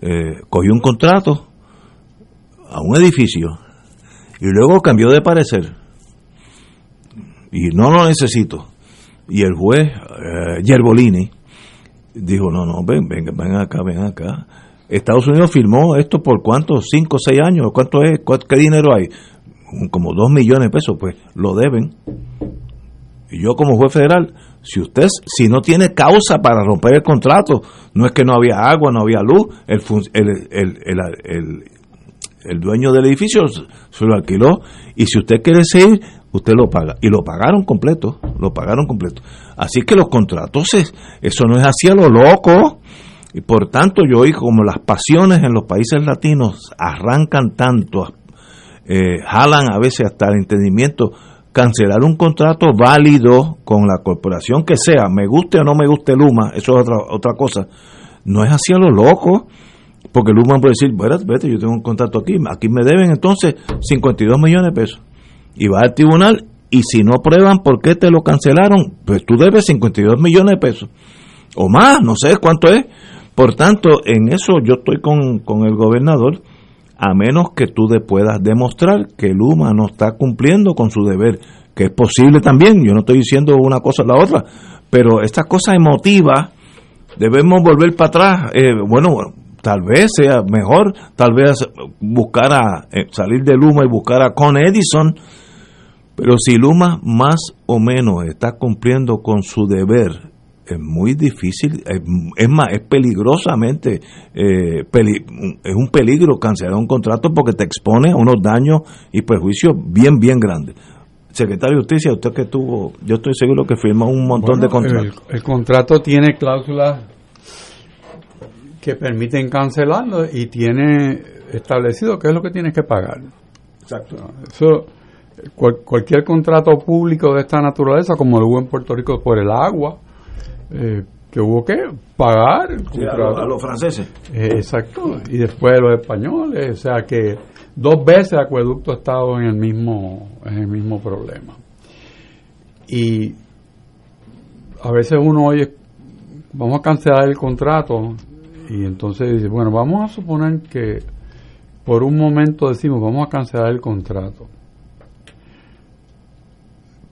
eh, cogió un contrato a un edificio y luego cambió de parecer y no lo necesito. Y el juez eh, Gerbolini dijo, no, no, ven, ven, ven acá, ven acá. Estados Unidos firmó esto por cuántos, cinco o seis años, ¿cuánto es? ¿Qué dinero hay? Como dos millones de pesos, pues lo deben. Y yo como juez federal, si usted, si no tiene causa para romper el contrato, no es que no había agua, no había luz, el, el, el, el, dueño del edificio se lo alquiló y si usted quiere seguir, usted lo paga. Y lo pagaron completo, lo pagaron completo. Así que los contratos, eso no es así a lo loco. Y por tanto yo oí como las pasiones en los países latinos arrancan tanto, eh, jalan a veces hasta el entendimiento, cancelar un contrato válido con la corporación que sea, me guste o no me guste Luma, eso es otra, otra cosa, no es así a lo loco, porque Luma puede decir, bueno, vete, yo tengo un contrato aquí, aquí me deben entonces 52 millones de pesos, y va al tribunal, y si no prueban por qué te lo cancelaron, pues tú debes 52 millones de pesos, o más, no sé cuánto es, por tanto, en eso yo estoy con, con el gobernador, a menos que tú le puedas demostrar que Luma no está cumpliendo con su deber, que es posible también, yo no estoy diciendo una cosa o la otra, pero esta cosa emotiva debemos volver para atrás, eh, bueno, tal vez sea mejor, tal vez buscar a eh, salir de Luma y buscar a Con Edison, pero si Luma más o menos está cumpliendo con su deber es muy difícil, es, más, es peligrosamente, eh, es un peligro cancelar un contrato porque te expone a unos daños y perjuicios bien, bien grandes. Secretario de Justicia, usted que tuvo, yo estoy seguro que firmó un montón de contratos. El, contrato tiene cláusulas que permiten cancelarlo y tiene establecido qué es lo que tienes que pagar. Exacto. Eso, cualquier contrato público de esta naturaleza, como lo hubo en Puerto Rico por el agua, eh, que hubo que pagar a, los franceses. Eh, exacto, y después los españoles, o sea que dos veces Acueducto ha estado en el mismo, en el mismo problema. Y a veces uno oye, vamos a cancelar el contrato, y entonces dice, bueno, vamos a suponer que por un momento decimos, vamos a cancelar el contrato.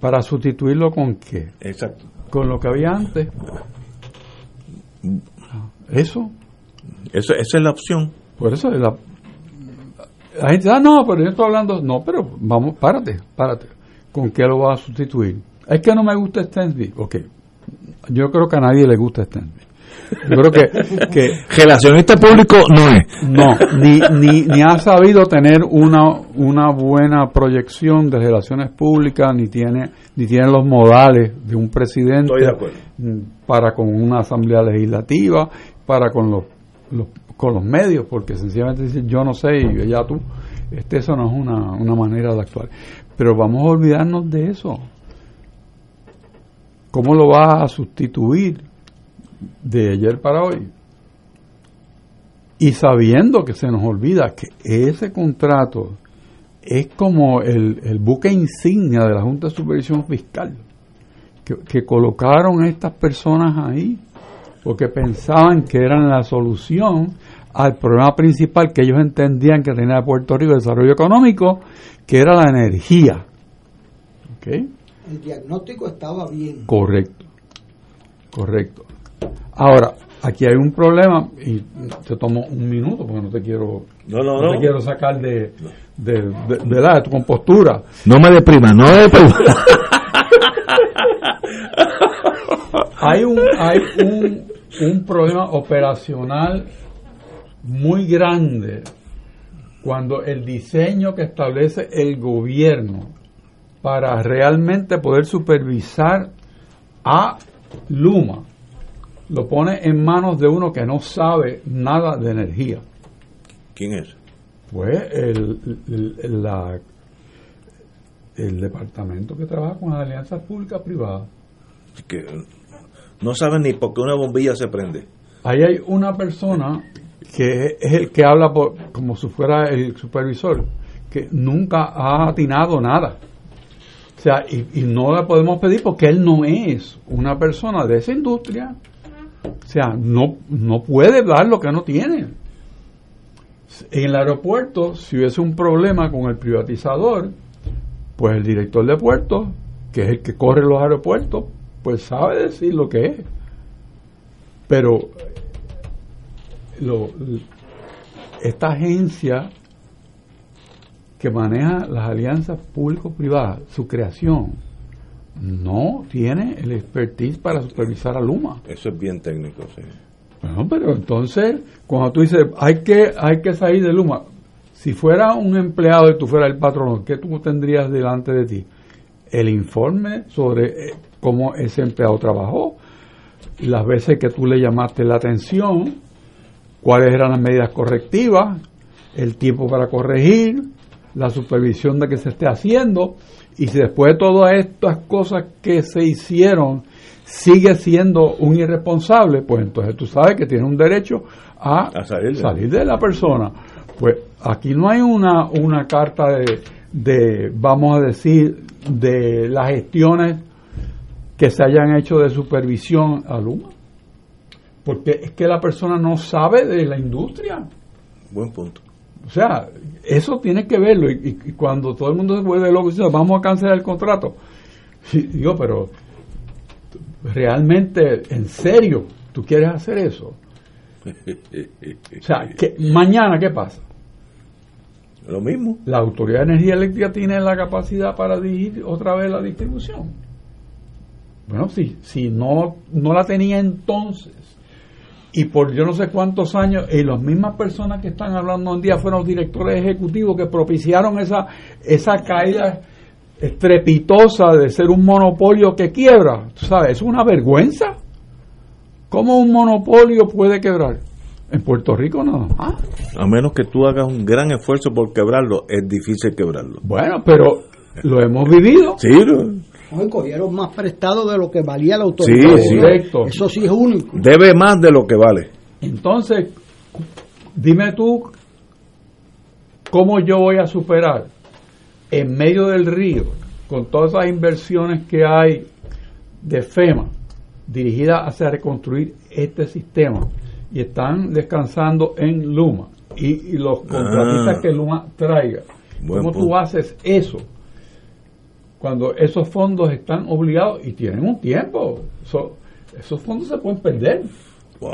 ¿Para sustituirlo con qué? Exacto con lo que había antes. Eso. Eso esa es la opción. Por eso es la. La gente ah, no, pero yo estoy hablando. No, pero vamos, párate, párate. ¿Con qué lo vas a sustituir? Es que no me gusta Stensby. Ok. Yo creo que a nadie le gusta Stensby. Yo creo que, [laughs] que relacionista público no es. No, ni, ni, ni ha sabido tener una, una buena proyección de relaciones públicas, ni tiene, ni tiene los modales de un presidente para con una asamblea legislativa, para con los, con los medios, porque sencillamente dice yo no sé y ya tú, este, eso no es una, una manera de actuar. Pero vamos a olvidarnos de eso. ¿Cómo lo vas a sustituir? De ayer para hoy. Y sabiendo que se nos olvida que ese contrato es como el, buque insignia de la Junta de Supervisión Fiscal, que, que colocaron a estas personas ahí porque pensaban que eran la solución al problema principal que ellos entendían que tenía Puerto Rico el desarrollo económico, que era la energía. El diagnóstico estaba bien. Correcto, correcto. Ahora, aquí hay un problema y te tomo un minuto porque no te quiero no, te quiero sacar de de, de, tu compostura. No me deprima no me deprima. Hay un hay un, un problema operacional muy grande cuando el diseño que establece el gobierno para realmente poder supervisar a Luma lo pone en manos de uno que no sabe nada de energía. ¿Quién es? Pues el, el, la, el departamento que trabaja con las alianzas públicas privadas. Que no saben ni por qué una bombilla se prende. Ahí hay una persona que es el que habla por, como si fuera el supervisor, que nunca ha atinado nada. O sea, y, y no le podemos pedir porque él no es una persona de esa industria o sea, no, no puede dar lo que no tiene. En el aeropuerto, si hubiese un problema con el privatizador, pues el director de puerto, que es el que corre los aeropuertos, pues sabe decir lo que es. Pero lo, esta agencia que maneja las alianzas público-privadas, su creación, no tiene el expertise para supervisar a Luma. Eso es bien técnico, sí. Bueno, pero entonces, cuando tú dices, hay que, hay que salir de Luma, si fuera un empleado y tú fueras el patrón, ¿qué tú tendrías delante de ti? El informe sobre eh, cómo ese empleado trabajó, las veces que tú le llamaste la atención, cuáles eran las medidas correctivas, el tiempo para corregir, la supervisión de que se esté haciendo, y si después de todas estas cosas que se hicieron sigue siendo un irresponsable, pues entonces tú sabes que tiene un derecho a, salir, de... la persona. Pues aquí no hay una, una carta de, de, vamos a decir, de las gestiones que se hayan hecho de supervisión a Luma. Porque es que la persona no sabe de la industria. Buen punto. O sea, eso tiene que verlo. Y, cuando todo el mundo se vuelve loco y dice, vamos a cancelar el contrato. [laughs] digo, pero realmente, en serio, ¿tú quieres hacer eso? O sea, que, mañana, ¿qué pasa? Lo mismo. La Autoridad de Energía Eléctrica tiene la capacidad para dirigir otra vez la distribución. Bueno, si, si no, no la tenía entonces, y por yo no sé cuántos años, y las mismas personas que están hablando hoy día fueron los directores ejecutivos que propiciaron esa, esa caída estrepitosa de ser un monopolio que quiebra. ¿Tú sabes? Es una vergüenza. ¿Cómo un monopolio puede quebrar? En Puerto Rico no. A menos que tú hagas un gran esfuerzo por quebrarlo, es difícil quebrarlo. Bueno, pero lo hemos vivido. Sí, Hoy cogieron más prestado de lo que valía la autoridad. Sí, Eso sí es único. Debe más de lo que vale. Entonces, dime tú cómo yo voy a superar en medio del río, con todas esas inversiones que hay de FEMA dirigidas hacia reconstruir este sistema y están descansando en Luma y, los contratistas ah. que Luma traiga. ¿Cómo tú haces eso? Cuando esos fondos están obligados y tienen un tiempo, esos fondos se pueden perder. Wow.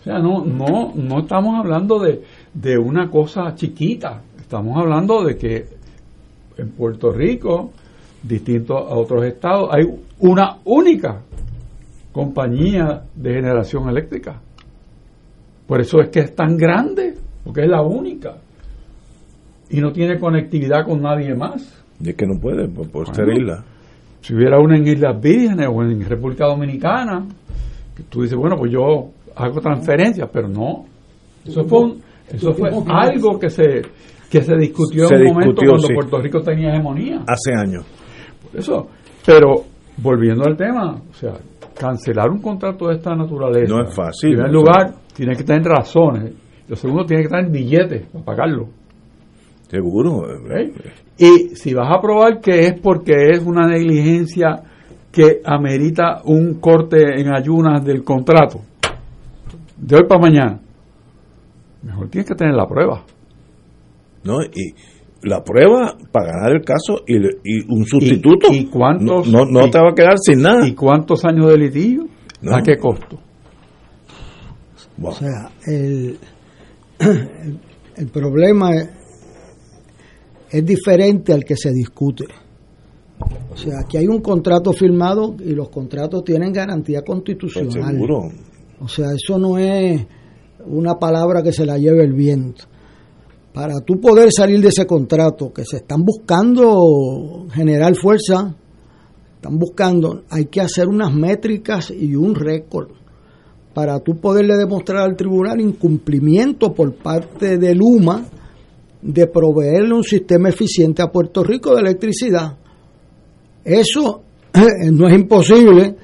O sea, no, no, no estamos hablando de, de una cosa chiquita, estamos hablando de que en Puerto Rico, distinto a otros estados, hay una única compañía de generación eléctrica. Por eso es que es tan grande, porque es la única. Y no tiene conectividad con nadie más. Y es que no puede, por, ser isla. Si hubiera una en Islas Vírgenes o en República Dominicana, que tú dices, bueno, pues yo hago transferencias, pero no. Eso fue, eso fue algo que se, que se discutió en un momento cuando Puerto Rico tenía hegemonía. Hace años. Por eso, pero volviendo al tema, o sea, cancelar un contrato de esta naturaleza. No es fácil. En primer lugar, tiene que tener razones. Lo segundo, tiene que tener billetes para pagarlo. Seguro. Y si vas a probar que es porque es una negligencia que amerita un corte en ayunas del contrato, de hoy para mañana, mejor tienes que tener la prueba. ¿no? Y la prueba para ganar el caso y, un sustituto. ¿Y, cuántos? No, no, te va a quedar sin nada. ¿Y cuántos años de litigio? ¿A qué costo? O sea, el, [clears throat] el, problema es, diferente al que se discute. O sea, aquí hay un contrato firmado y los contratos tienen garantía constitucional. Pues seguro. O sea, eso no es una palabra que se la lleve el viento para tú poder salir de ese contrato, que se están buscando generar fuerza, están buscando, hay que hacer unas métricas y un récord para tú poderle demostrar al tribunal incumplimiento por parte de Luma de proveerle un sistema eficiente a Puerto Rico de electricidad. Eso [clears throat] no es imposible,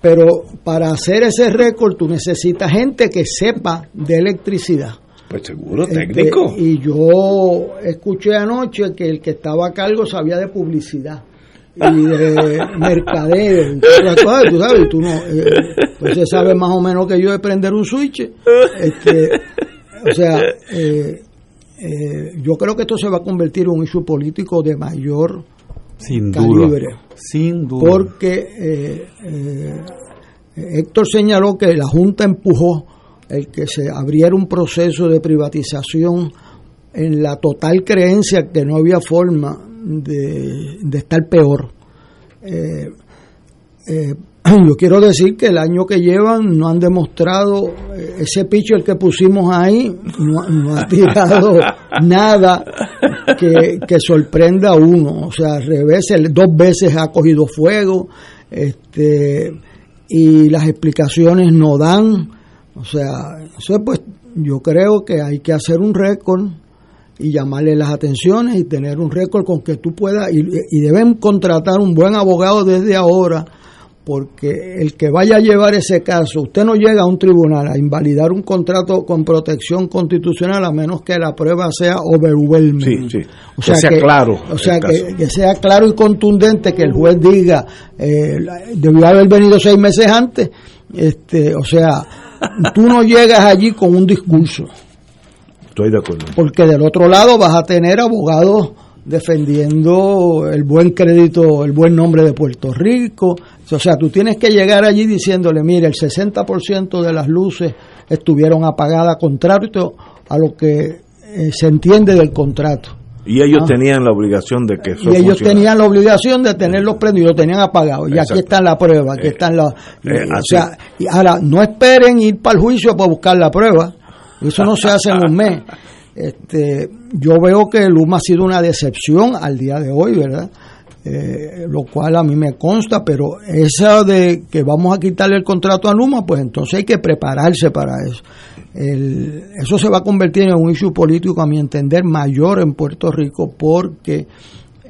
pero para hacer ese récord tú necesitas gente que sepa de electricidad. Pues seguro, este, técnico. y yo escuché anoche que el que estaba a cargo sabía de publicidad y de [laughs] mercadeo. tú sabes, tú no, eh, pues se sabe más o menos que yo de prender un switch. Este, o sea, eh, eh, yo creo que esto se va a convertir en un issue político de mayor sin calibre. sin duda. Porque Héctor señaló que la Junta empujó el que se abriera un proceso de privatización en la total creencia que no había forma de, estar peor. [clears throat] Yo quiero decir que el año que llevan no han demostrado, eh, ese pitcher que pusimos ahí no, ha tirado [laughs] nada que, que, sorprenda a uno. O sea, al revés, dos veces ha cogido fuego este, y las explicaciones no dan. O sea, eso pues yo creo que hay que hacer un récord y llamarle las atenciones y tener un récord con que tú puedas y, deben contratar un buen abogado desde ahora porque el que vaya a llevar ese caso, usted no llega a un tribunal a invalidar un contrato con protección constitucional a menos que la prueba sea overwhelming. Sí, sí. O sea, que sea claro. O sea, que, sea claro y contundente que el juez diga, eh, debió haber venido seis meses antes. Este, o sea, tú no llegas allí con un discurso. Estoy de acuerdo. Porque del otro lado vas a tener abogados defendiendo el buen crédito, el buen nombre de Puerto Rico. O sea, tú tienes que llegar allí diciéndole, mire, el 60% de las luces estuvieron apagadas contrario a lo que eh, se entiende del contrato. Y ellos tenían la obligación de que eso Y ellos tenían la obligación de tenerlos prendidos, lo tenían apagados. Y aquí está la prueba, aquí eh, están las... Eh, o sea, y ahora, no esperen ir para el juicio para buscar la prueba. Eso no se hace en un mes. Este, yo veo que Luma ha sido una decepción al día de hoy, ¿verdad? Eh, lo cual a mí me consta, pero esa de que vamos a quitarle el contrato a Luma, pues entonces hay que prepararse para eso. eso se va a convertir en un issue político, a mi entender, mayor en Puerto Rico porque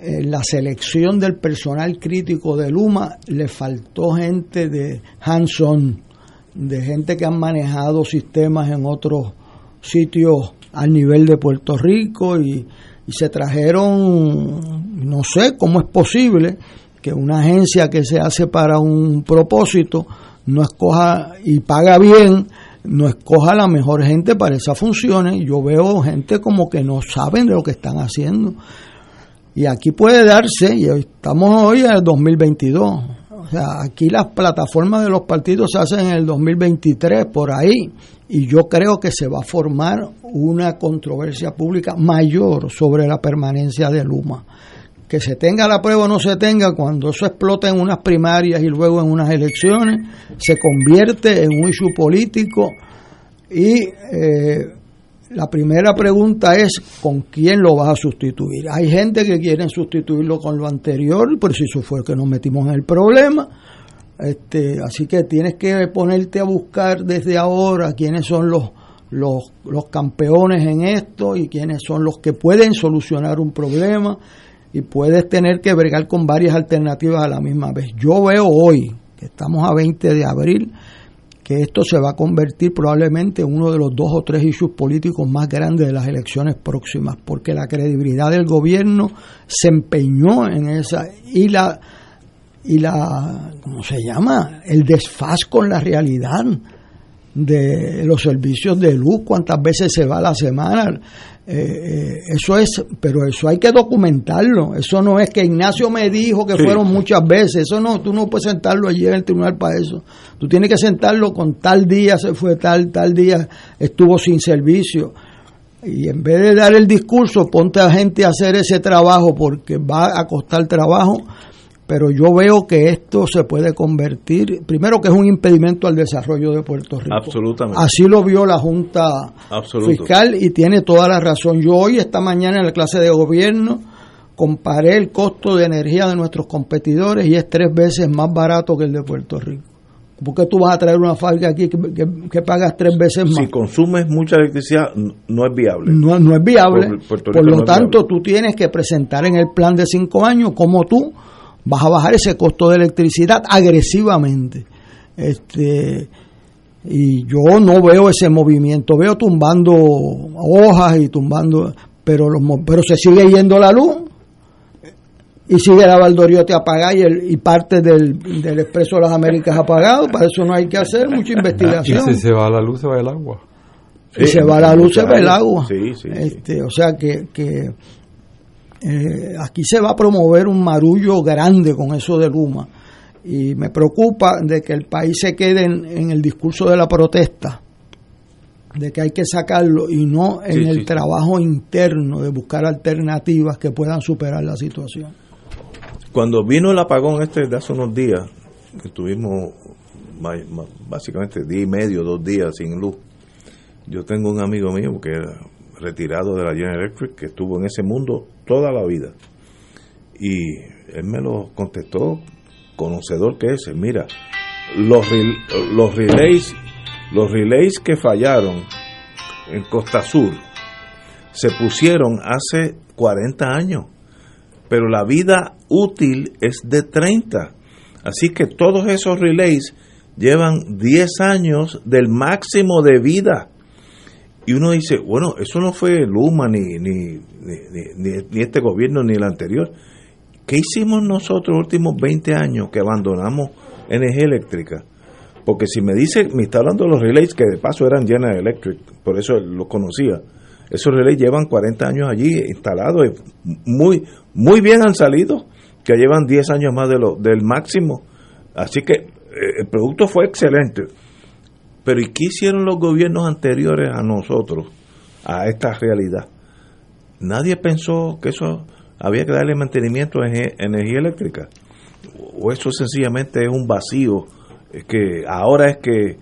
eh, la selección del personal crítico de Luma le faltó gente de hands-on, de gente que han manejado sistemas en otros sitios al nivel de Puerto Rico y, se trajeron, no sé cómo es posible que una agencia que se hace para un propósito no escoja y paga bien, no escoja la mejor gente para esas funciones. Yo veo gente como que no saben de lo que están haciendo. Y aquí puede darse, y estamos hoy en el 2022, o sea, aquí las plataformas de los partidos se hacen en el 2023, por ahí, y yo creo que se va a formar una controversia pública mayor sobre la permanencia de Luma. Que se tenga la prueba o no se tenga, cuando eso explota en unas primarias y luego en unas elecciones, se convierte en un issue político y eh, la primera pregunta es ¿con quién lo vas a sustituir? Hay gente que quiere sustituirlo con lo anterior, por si eso fue que nos metimos en el problema este, así que tienes que ponerte a buscar desde ahora quiénes son los, los, los campeones en esto y quiénes son los que pueden solucionar un problema y puedes tener que bregar con varias alternativas a la misma vez. Yo veo hoy, que estamos a 20 de abril, que esto se va a convertir probablemente en uno de los dos o tres issues políticos más grandes de las elecciones próximas, porque la credibilidad del gobierno se empeñó en esa y la y la, ¿cómo se llama? El desfaz con la realidad de los servicios de luz, cuántas veces se va a la semana. Eh, eh, eso es, pero eso hay que documentarlo. Eso no es que Ignacio me dijo que fueron muchas veces. Eso no, tú no puedes sentarlo allí en el tribunal para eso. Tú tienes que sentarlo con tal día se fue, tal, tal día estuvo sin servicio. Y en vez de dar el discurso, ponte a gente a hacer ese trabajo porque va a costar trabajo pero yo veo que esto se puede convertir, primero que es un impedimento al desarrollo de Puerto Rico. Absolutamente. Así lo vio la Junta Fiscal y tiene toda la razón. Yo hoy, esta mañana en la clase de gobierno, comparé el costo de energía de nuestros competidores y es tres veces más barato que el de Puerto Rico. ¿Por qué tú vas a traer una fábrica aquí que, pagas tres veces más? Si consumes mucha electricidad, no es viable. No, no es viable. Por, lo tanto, tú tienes que presentar en el plan de cinco años cómo tú vas a bajar ese costo de electricidad agresivamente. Este, y yo no veo ese movimiento, veo tumbando hojas y tumbando, pero, los, pero se sigue yendo la luz y sigue la Valdoriote apagada y, el, y parte del, del Expreso de las Américas apagado, para eso no hay que hacer mucha investigación. Y si se va la luz, se va el agua. Si se va la luz, se va el agua. este, o sea que, que eh, aquí se va a promover un marullo grande con eso de Luma y me preocupa de que el país se quede en, el discurso de la protesta, de que hay que sacarlo y no en el trabajo interno de buscar alternativas que puedan superar la situación. Cuando vino el apagón este de hace unos días, que tuvimos básicamente día y medio, dos días sin luz, yo tengo un amigo mío que era retirado de la General Electric que estuvo en ese mundo toda la vida. Y él me lo contestó, conocedor que es, mira, los, los relays, los relays que fallaron en Costa Sur se pusieron hace 40 años, pero la vida útil es de 30. Así que todos esos relays llevan 10 años del máximo de vida. Y uno dice, bueno, eso no fue Luma ni, ni, ni, este gobierno ni el anterior. ¿Qué hicimos nosotros los últimos 20 años que abandonamos energía eléctrica? Porque si me dice, me está hablando de los relays que de paso eran General Electric, por eso los conocía. Esos relays llevan 40 años allí instalados muy, muy bien han salido, que llevan 10 años más de lo, del máximo. Así que eh, el producto fue excelente. Pero ¿y qué hicieron los gobiernos anteriores a nosotros, a esta realidad? Nadie pensó que eso había que darle mantenimiento a energía eléctrica. O eso sencillamente es un vacío que ahora es que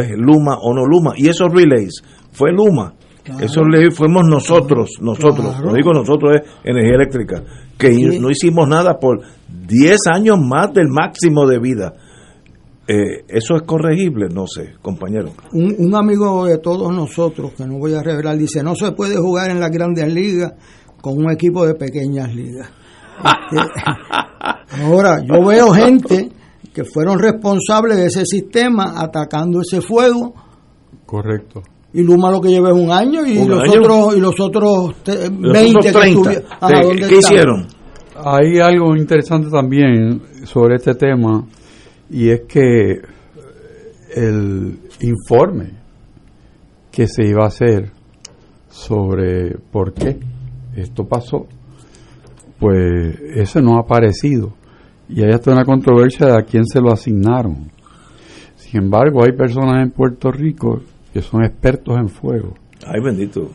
es Luma o no Luma. Y esos relays fue Luma. Esos relays fuimos nosotros, nosotros, lo digo nosotros es energía eléctrica, que no hicimos nada por 10 años más del máximo de vida. Eh, ¿Eso es corregible? No sé, compañero. Un, un, amigo de todos nosotros, que no voy a revelar, dice, no se puede jugar en las grandes ligas con un equipo de pequeñas ligas. [laughs] Ahora, yo veo gente que fueron responsables de ese sistema atacando ese fuego. Correcto. Y Luma lo que lleva es un año y los otros y los otros 20 ¿Qué hicieron? Hay algo interesante también sobre este tema y es que el informe que se iba a hacer sobre por qué esto pasó, pues ese no ha aparecido. Y hay hasta una controversia de a quién se lo asignaron. Sin embargo, hay personas en Puerto Rico que son expertos en fuego. Ay, bendito.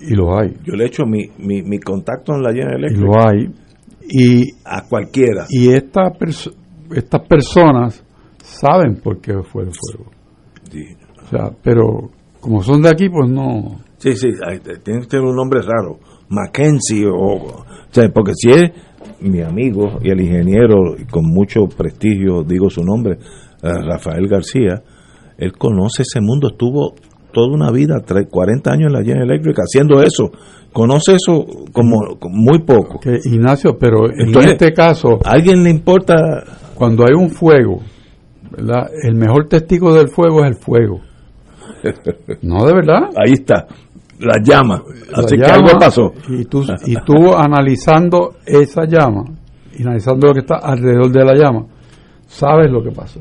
Y lo hay. Yo le he hecho mi, mi, contacto en la llena eléctrica. Y lo hay. Y, a cualquiera. Y esta estas personas saben por qué fue el fuego. O sea, pero como son de aquí, pues no. Sí, sí, tiene que tener un nombre raro. Mackenzie o, o sea, porque si es mi amigo y el ingeniero con mucho prestigio, digo su nombre, eh, Rafael García, él conoce ese mundo, estuvo toda una vida, 40 años en la General Electric haciendo eso. Conoce eso como, muy poco. Ignacio, pero en este caso... ¿A alguien le importa? Cuando hay un fuego, ¿verdad? el mejor testigo del fuego es el fuego. No, de verdad. Ahí está la llama. Así que algo pasó. Y tú, y tú analizando esa llama, y analizando lo que está alrededor de la llama, sabes lo que pasó.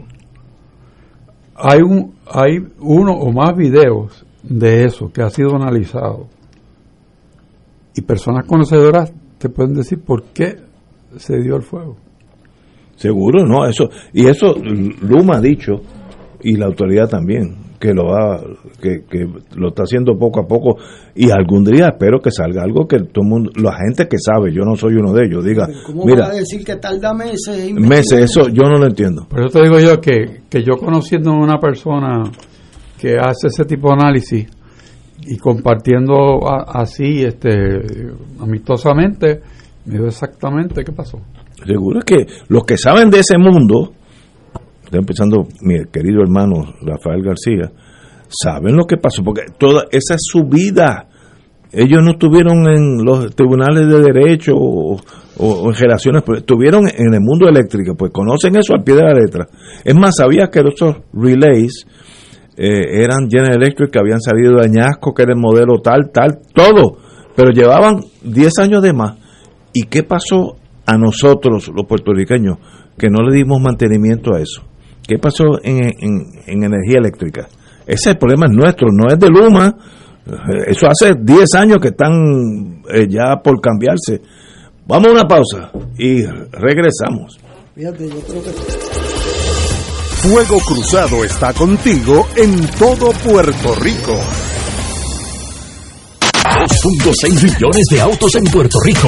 Hay, un, hay uno o más videos de eso que ha sido analizado. Y personas conocedoras te pueden decir por qué se dio el fuego. Seguro, no, eso. Y eso Luma ha dicho, y la autoridad también, que lo va que, que, lo está haciendo poco a poco y algún día espero que salga algo que todo el mundo la gente que sabe yo no soy uno de ellos diga ¿Cómo mira va a decir que tarda meses meses eso yo no lo entiendo. Por eso te digo yo que, que yo conociendo a una persona que hace ese tipo de análisis y compartiendo así este amistosamente me dio exactamente qué pasó seguro que los que saben de ese mundo estoy empezando mi querido hermano Rafael García, saben lo que pasó, porque toda esa es su vida. Ellos no estuvieron en los tribunales de derecho o, en relaciones, pues, estuvieron en el mundo eléctrico, pues conocen eso al pie de la letra. Es más, sabía que esos relays eh, eran General Electric, que habían salido de añasco, que era el modelo tal, tal, todo, pero llevaban 10 años de más. ¿Y qué pasó a nosotros, los puertorriqueños, que no le dimos mantenimiento a eso? ¿Qué pasó en, en, energía eléctrica? Ese problema es nuestro, no es de Luma. Eso hace 10 años que están eh, ya por cambiarse. Vamos a una pausa y regresamos. Fíjate, yo creo que... Fuego Cruzado está contigo en todo Puerto Rico. 2.6 millones de autos en Puerto Rico.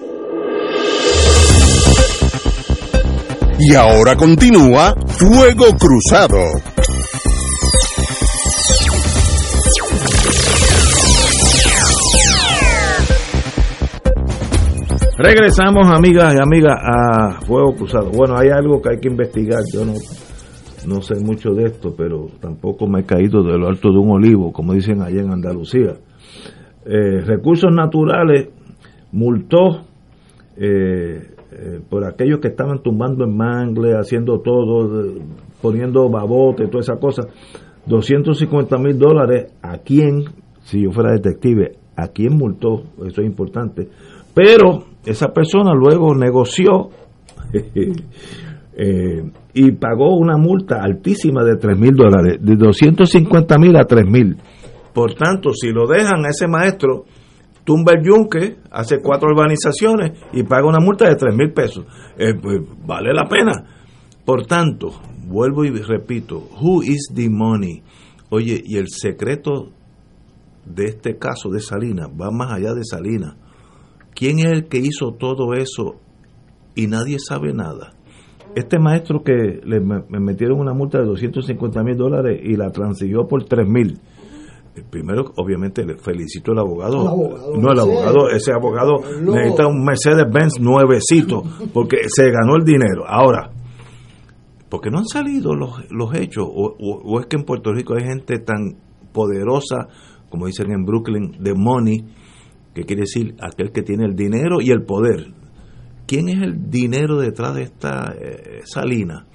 Y ahora continúa Fuego Cruzado. Regresamos, amigas y amigas, a Fuego Cruzado. Bueno, hay algo que hay que investigar. Yo no, no sé mucho de esto, pero tampoco me he caído de lo alto de un olivo, como dicen allá en Andalucía. Eh, recursos Naturales multó eh, eh, por aquellos que estaban tumbando en mangle, haciendo todo, poniendo babote, toda esa cosa, 250 mil dólares, ¿a quién, si yo fuera detective, a quién multó? Eso es importante. Pero esa persona luego negoció [laughs] eh, y pagó una multa altísima de 3 mil dólares, de 250 mil a 3 mil. Por tanto, si lo dejan a ese maestro, tumba el hace cuatro urbanizaciones y paga una multa de tres mil pesos. Eh, pues, vale la pena. Por tanto, vuelvo y repito, who is the money? Oye, y el secreto de este caso de Salinas va más allá de Salinas. ¿Quién es el que hizo todo eso y nadie sabe nada? Este maestro que le me metieron una multa de 250 mil dólares y la transiguió por 3 mil primero, obviamente, le felicito al abogado. no, el abogado, ese abogado necesita un Mercedes-Benz nuevecito [laughs] porque se ganó el dinero. Ahora, porque no han salido los, los hechos? O, es que en Puerto Rico hay gente tan poderosa, como dicen en Brooklyn, de money, que quiere decir aquel que tiene el dinero y el poder. ¿Quién es el dinero detrás de esta eh, salina?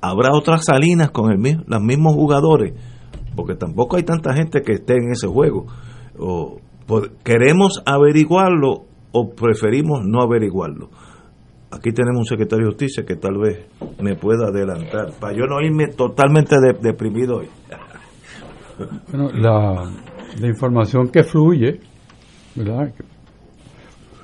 ¿Habrá otras salinas con el, los mismos jugadores? Porque tampoco hay tanta gente que esté en ese juego. O, ¿Queremos averiguarlo o preferimos no averiguarlo? Aquí tenemos un secretario de justicia que tal vez me pueda adelantar, para yo no irme totalmente deprimido hoy. [laughs] Bueno, la, información que fluye, ¿verdad?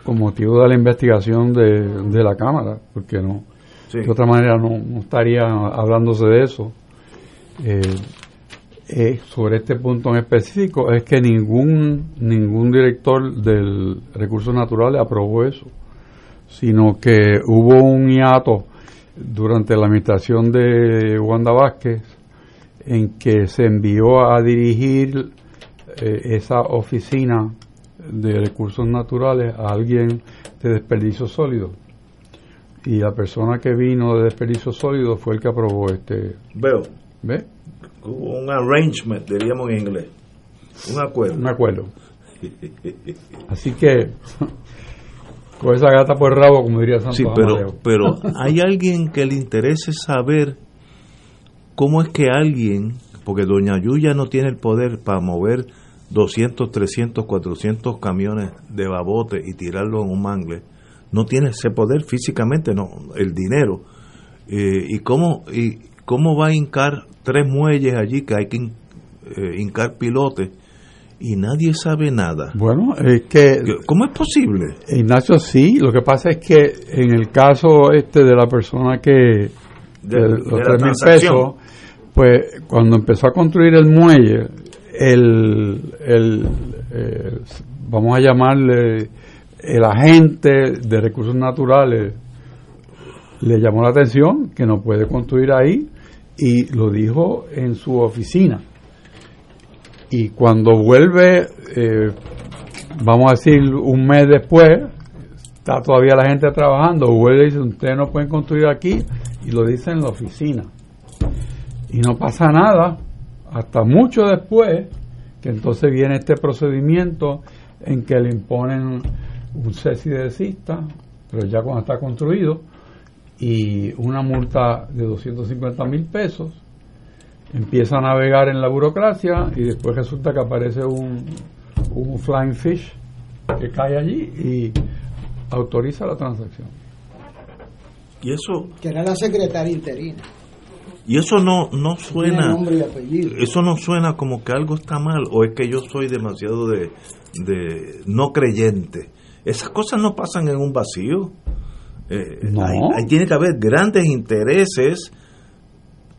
Con motivo de la investigación de, la Cámara, porque no, de otra manera no, estaría hablándose de eso. Eh, eh, sobre este punto en específico es que ningún, ningún director del Recursos Naturales aprobó eso, sino que hubo un hiato durante la administración de Wanda Vázquez en que se envió a dirigir eh, esa oficina de recursos naturales a alguien de desperdicio sólido. Y la persona que vino de desperdicio sólido fue el que aprobó este. Veo. ¿Ve? Un arrangement, diríamos en inglés, un acuerdo. Un acuerdo. Así que, [laughs] con esa gata por el rabo, como diría Santo Sí, pero, pero [laughs] hay alguien que le interese saber cómo es que alguien, porque Doña Yuya no tiene el poder para mover 200, 300, 400 camiones de babote y tirarlo en un mangle, no tiene ese poder físicamente, no, el dinero. Eh, y cómo y cómo va a hincar tres muelles allí que hay que eh, hincar pilotes y nadie sabe nada. Bueno, es que... ¿Cómo es posible? Ignacio, sí, lo que pasa es que en el caso este de la persona que... De, los tres mil pesos, pues cuando empezó a construir el muelle, el, el eh, vamos a llamarle el agente de recursos naturales le llamó la atención que no puede construir ahí y lo dijo en su oficina. Y cuando vuelve, eh, vamos a decir un mes después, está todavía la gente trabajando, vuelve y dice, ustedes no pueden construir aquí, y lo dice en la oficina. Y no pasa nada, hasta mucho después, que entonces viene este procedimiento en que le imponen un cese de desista, pero ya cuando está construido, y una multa de 250 mil pesos, empieza a navegar en la burocracia y después resulta que aparece un, un flying fish que cae allí y autoriza la transacción. Y eso... Que era la secretaria interina. Y eso no, no suena... Eso no suena como que algo está mal o es que yo soy demasiado de, de no creyente. Esas cosas no pasan en un vacío. Eh, ahí, tiene que haber grandes intereses.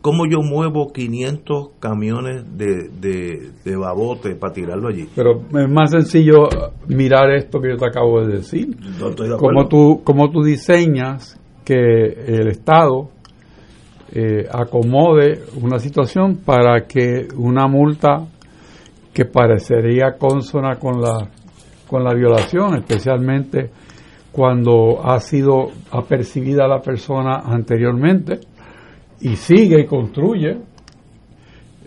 ¿Cómo yo muevo 500 camiones de, de, de babote para tirarlo allí? Pero es más sencillo mirar esto que yo te acabo de decir. como, tú, como tú diseñas que el Estado eh, acomode una situación para que una multa que parecería consona con la, con la violación, especialmente cuando ha sido apercibida la persona anteriormente y sigue y construye,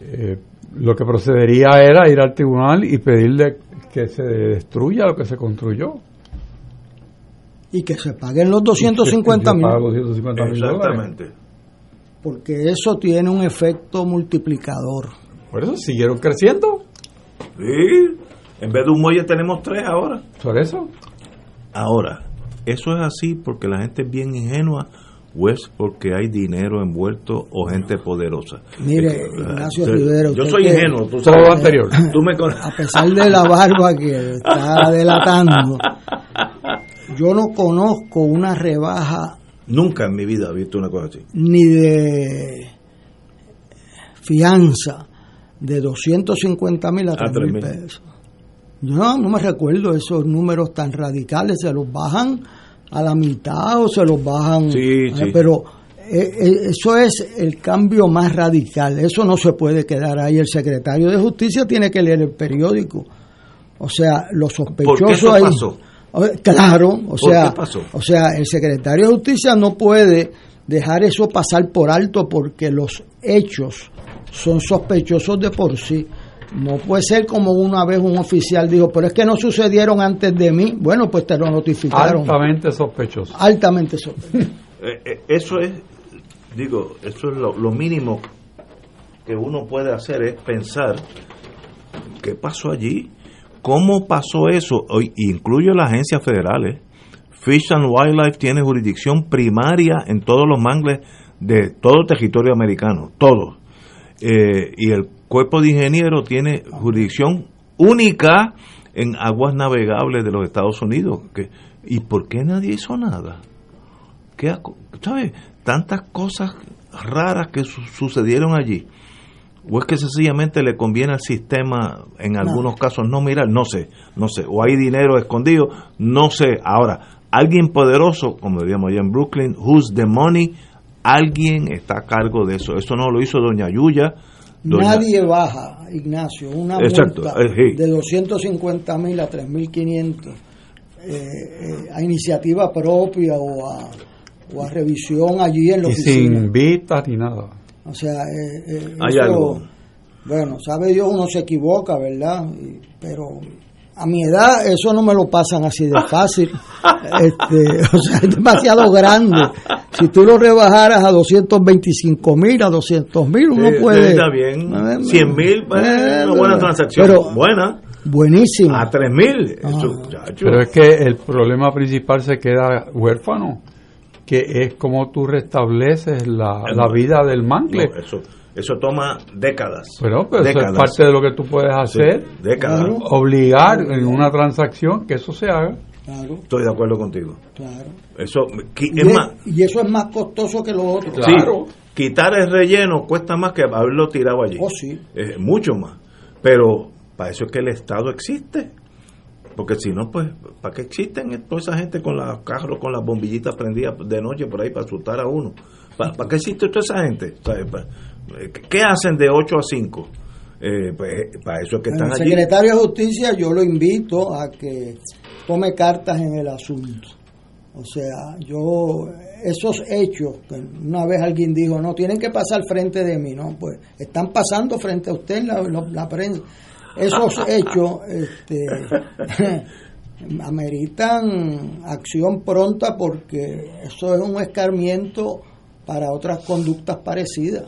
eh, lo que procedería era ir al tribunal y pedirle que se destruya lo que se construyó. Y que se paguen los 250 mil. Exactamente. Porque eso tiene un efecto multiplicador. Por eso siguieron creciendo. Sí, en vez de un muelle tenemos tres ahora. ¿Por eso? Ahora, ¿Eso es así porque la gente es bien ingenua o es porque hay dinero envuelto o gente poderosa? Mire, Ignacio Rivero. Yo soy ingenuo, tú sabes. lo anterior. a pesar de la barba que está delatando, yo no conozco una rebaja. Nunca en mi vida he visto una cosa así. Ni de fianza de 250 mil a 3 mil pesos. Yo no, no me recuerdo esos números tan radicales, se los bajan a la mitad o se los bajan, sí, eh, sí. pero eh, eh, eso es el cambio más radical, eso no se puede quedar ahí. El secretario de Justicia tiene que leer el periódico, o sea, los sospechosos ahí. Pasó? Claro, o sea, o sea, el secretario de Justicia no puede dejar eso pasar por alto porque los hechos son sospechosos de por sí. No puede ser como una vez un oficial dijo, pero es que no sucedieron antes de mí. Bueno, pues te lo notificaron. Altamente sospechoso. Altamente [laughs] sospechoso. Eh, eh, eso es, digo, eso es lo, mínimo que uno puede hacer es pensar qué pasó allí, cómo pasó eso. Hoy incluyo las agencias federales. Fish and Wildlife tiene jurisdicción primaria en todos los mangles de todo el territorio americano, todos. Eh, y el cuerpo de ingenieros tiene jurisdicción única en aguas navegables de los Estados Unidos. ¿Y por qué nadie hizo nada? ¿Qué, ¿Sabes? Tantas cosas raras que sucedieron allí. ¿O es que sencillamente le conviene al sistema en algunos casos no mirar? No sé, no sé. O hay dinero escondido, no sé. Ahora, alguien poderoso, como diríamos allá en Brooklyn, who's the money, alguien está a cargo de eso. Eso no lo hizo doña Yuya, Nadie baja, Ignacio, una multa eh, de 250 mil a 3.500 eh, eh, a iniciativa propia o a, o a revisión allí en la y sin vistas ni nada. O sea, eh, hay algo. Bueno, sabe Dios, uno se equivoca, ¿verdad? pero a mi edad eso no me lo pasan así de fácil. [laughs] este, o sea, es demasiado grande. Si tú lo rebajaras a 225 mil, a 200 mil, uno puede... Está bien. 100 mil, una buena transacción. Pero, buena. Buenísima. A 3 mil. Pero es que el problema principal se queda huérfano, que es como tú restableces la, la vida del mangle. eso eso toma décadas. Pero, pero eso es parte de lo que tú puedes hacer. décadas. Obligar en una transacción que eso se haga. Claro. Estoy de acuerdo contigo. Claro. Eso, y, es más, y eso es más costoso que lo otro. Claro. quitar el relleno cuesta más que haberlo tirado allí. Oh, sí. mucho más. Pero para eso es que el Estado existe. Porque si no, pues, ¿para qué existen toda esa gente con los carros, con las bombillitas prendidas de noche por ahí para asustar a uno? ¿Para, qué existe toda esa gente? ¿Qué hacen de 8 a 5? Eh, pues, para eso es que están el secretario de Justicia yo lo invito a que tome cartas en el asunto. O sea, yo, esos hechos, que una vez alguien dijo, no, tienen que pasar frente de mí, ¿no? Pues están pasando frente a usted en la, la prensa esos [laughs] hechos este, [laughs] ameritan acción pronta porque eso es un escarmiento para otras conductas parecidas.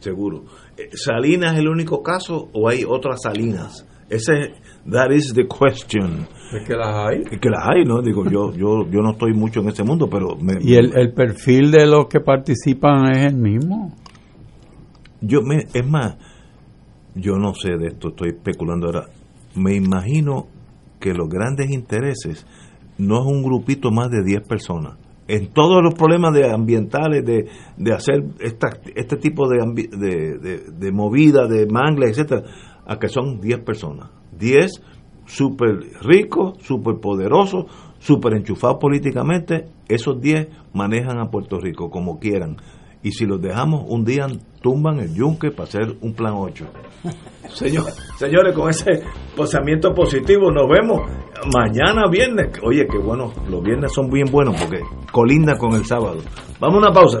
Seguro. Eh, ¿Salinas es el único caso o hay otras Salinas? Ese, that is the question. Es que las hay. Es que las hay, ¿no? Digo, yo, [laughs] yo, yo no estoy mucho en ese mundo, pero... ¿Y el, el perfil de los que participan es el mismo? Yo me, es más, yo no sé de esto, estoy especulando ahora. Me imagino que los grandes intereses no es un grupito más de 10 personas. En todos los problemas de ambientales, de, de hacer esta, este tipo de, de, de, movida, de mangles, etcétera, a que son 10 personas. 10 súper ricos, súper poderosos, súper enchufados políticamente. Esos 10 manejan a Puerto Rico como quieran y si los dejamos un día tumban el yunque para hacer un plan 8. [laughs] Señor, señores, con ese pensamiento positivo nos vemos mañana viernes. Oye, qué bueno, los viernes son bien buenos porque colinda con el sábado. Vamos a una pausa.